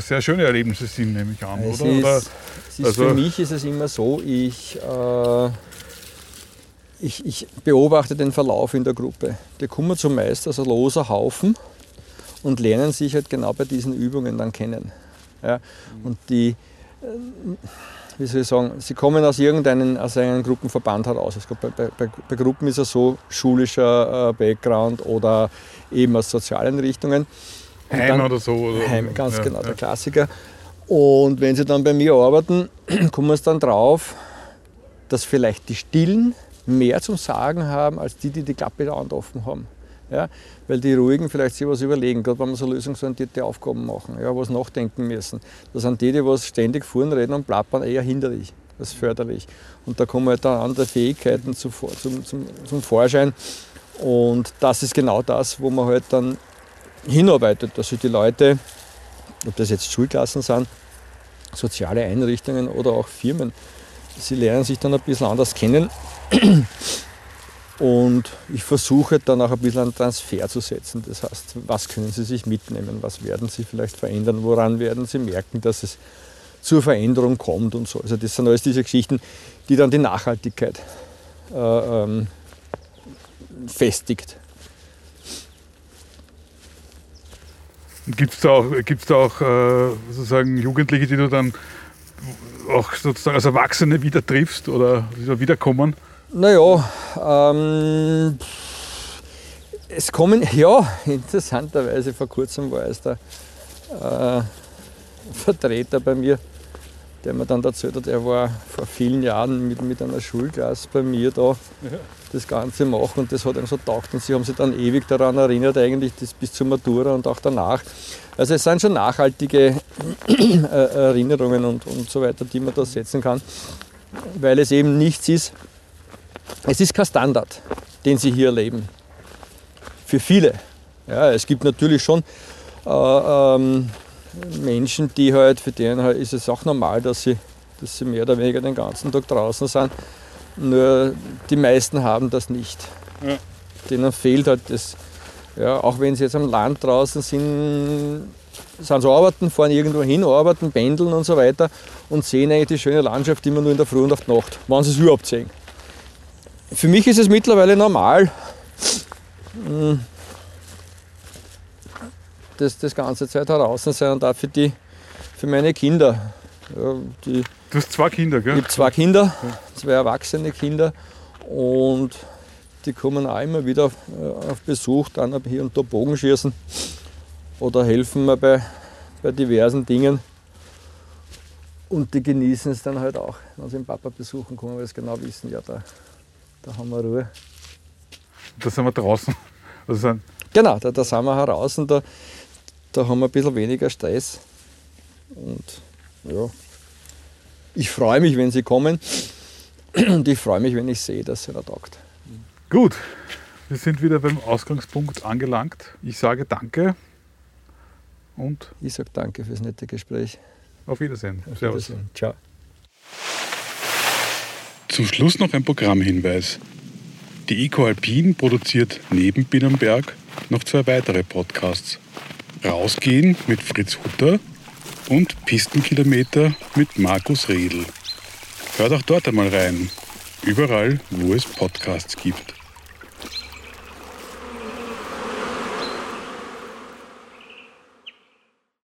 sehr schöne Erlebnisse sind, nehme ich an,
es
oder? oder?
ist, es ist
also-
für mich ist es immer so, ich, äh, ich, ich beobachte den Verlauf in der Gruppe. Die kommen zumeist als ein loser Haufen und lernen sich halt genau bei diesen Übungen dann kennen. Ja? Und die, äh, wie soll ich sagen, sie kommen aus irgendeinem aus einem Gruppenverband heraus. Es bei, bei, bei, Gruppen ist es so schulischer äh, Background oder eben aus sozialen Richtungen. Und
Heim
dann-
oder so. Oder,
Heim, ganz
ja,
genau,
ja.
der Klassiker. Und wenn sie dann bei mir arbeiten, kommen sie dann drauf, dass vielleicht die Stillen mehr zum Sagen haben, als die, die die Klappe dauernd offen haben. Ja? Weil die Ruhigen vielleicht sich was überlegen, gerade wenn wir so lösungsorientierte Aufgaben machen, ja, was nachdenken müssen. Das sind die, die was ständig vorn reden und plappern, eher hinderlich als förderlich. Und da kommen halt dann andere Fähigkeiten zu, zum, zum, zum Vorschein. Und das ist genau das, wo man halt dann hinarbeitet, dass sich die Leute, ob das jetzt Schulklassen sind, soziale Einrichtungen oder auch Firmen, sie lernen sich dann ein bisschen anders kennen. Und ich versuche dann auch ein bisschen einen Transfer zu setzen. Das heißt, was können sie sich mitnehmen, was werden sie vielleicht verändern, woran werden sie merken, dass es zur Veränderung kommt und so. Also das sind alles diese Geschichten, die dann die Nachhaltigkeit äh, ähm, festigt.
Gibt es da auch, gibt's da auch äh, sozusagen Jugendliche, die du dann auch sozusagen als Erwachsene wieder triffst oder wiederkommen?
Naja, ähm, es kommen, [LAUGHS] ja, interessanterweise vor kurzem war es der äh, Vertreter bei mir, der mir dann erzählt hat, er war vor vielen Jahren mit, mit einer Schulklasse bei mir da das Ganze machen und das hat ihm so taugt und sie haben sich dann ewig daran erinnert, eigentlich das bis zur Matura und auch danach. Also es sind schon nachhaltige äh, Erinnerungen und, und so weiter, die man da setzen kann, weil es eben nichts ist, es ist kein Standard, den sie hier erleben. Für viele. Ja, es gibt natürlich schon äh, ähm, Menschen, die halt, für denen halt ist es auch normal, dass sie, dass sie mehr oder weniger den ganzen Tag draußen sind. Nur die meisten haben das nicht.
Ja.
Denen fehlt halt das, ja, auch wenn sie jetzt am Land draußen sind, sind sie arbeiten, fahren irgendwo hin, arbeiten, pendeln und so weiter und sehen eigentlich die schöne Landschaft immer nur in der Früh und auf die Nacht, wenn sie es überhaupt sehen. Für mich ist es mittlerweile normal, mh, das, das ganze Zeit draußen sein und auch für, die, für meine Kinder. Ja, die,
Du hast zwei Kinder,
ich
gell?
habe zwei Kinder, zwei erwachsene Kinder und die kommen auch immer wieder auf, äh, auf Besuch, dann hier und da Bogenschießen oder helfen mir bei, bei diversen Dingen. Und die genießen es dann halt auch, wenn sie den Papa besuchen kommen, weil sie genau wissen, ja, da, da haben wir Ruhe.
Da sind wir draußen. Sind,
Genau, da, da sind wir heraus und da, da haben wir ein bisschen weniger Stress. Und ja, ich freue mich, wenn sie kommen. Und ich freue mich, wenn ich sehe, dass sie da taugt.
gut, wir sind wieder beim Ausgangspunkt angelangt. Ich sage danke und
Ich sage danke fürs nette Gespräch.
auf Wiedersehen.
Auf
Servus.
Wiedersehen. Ciao.
Zum Schluss noch ein Programmhinweis. Die Eco Alpin produziert neben Binnenberg noch zwei weitere Podcasts. Rausgehen mit Fritz Hutter und Pistenkilometer mit Markus Redl. Hört auch dort einmal rein. Überall, wo es Podcasts gibt.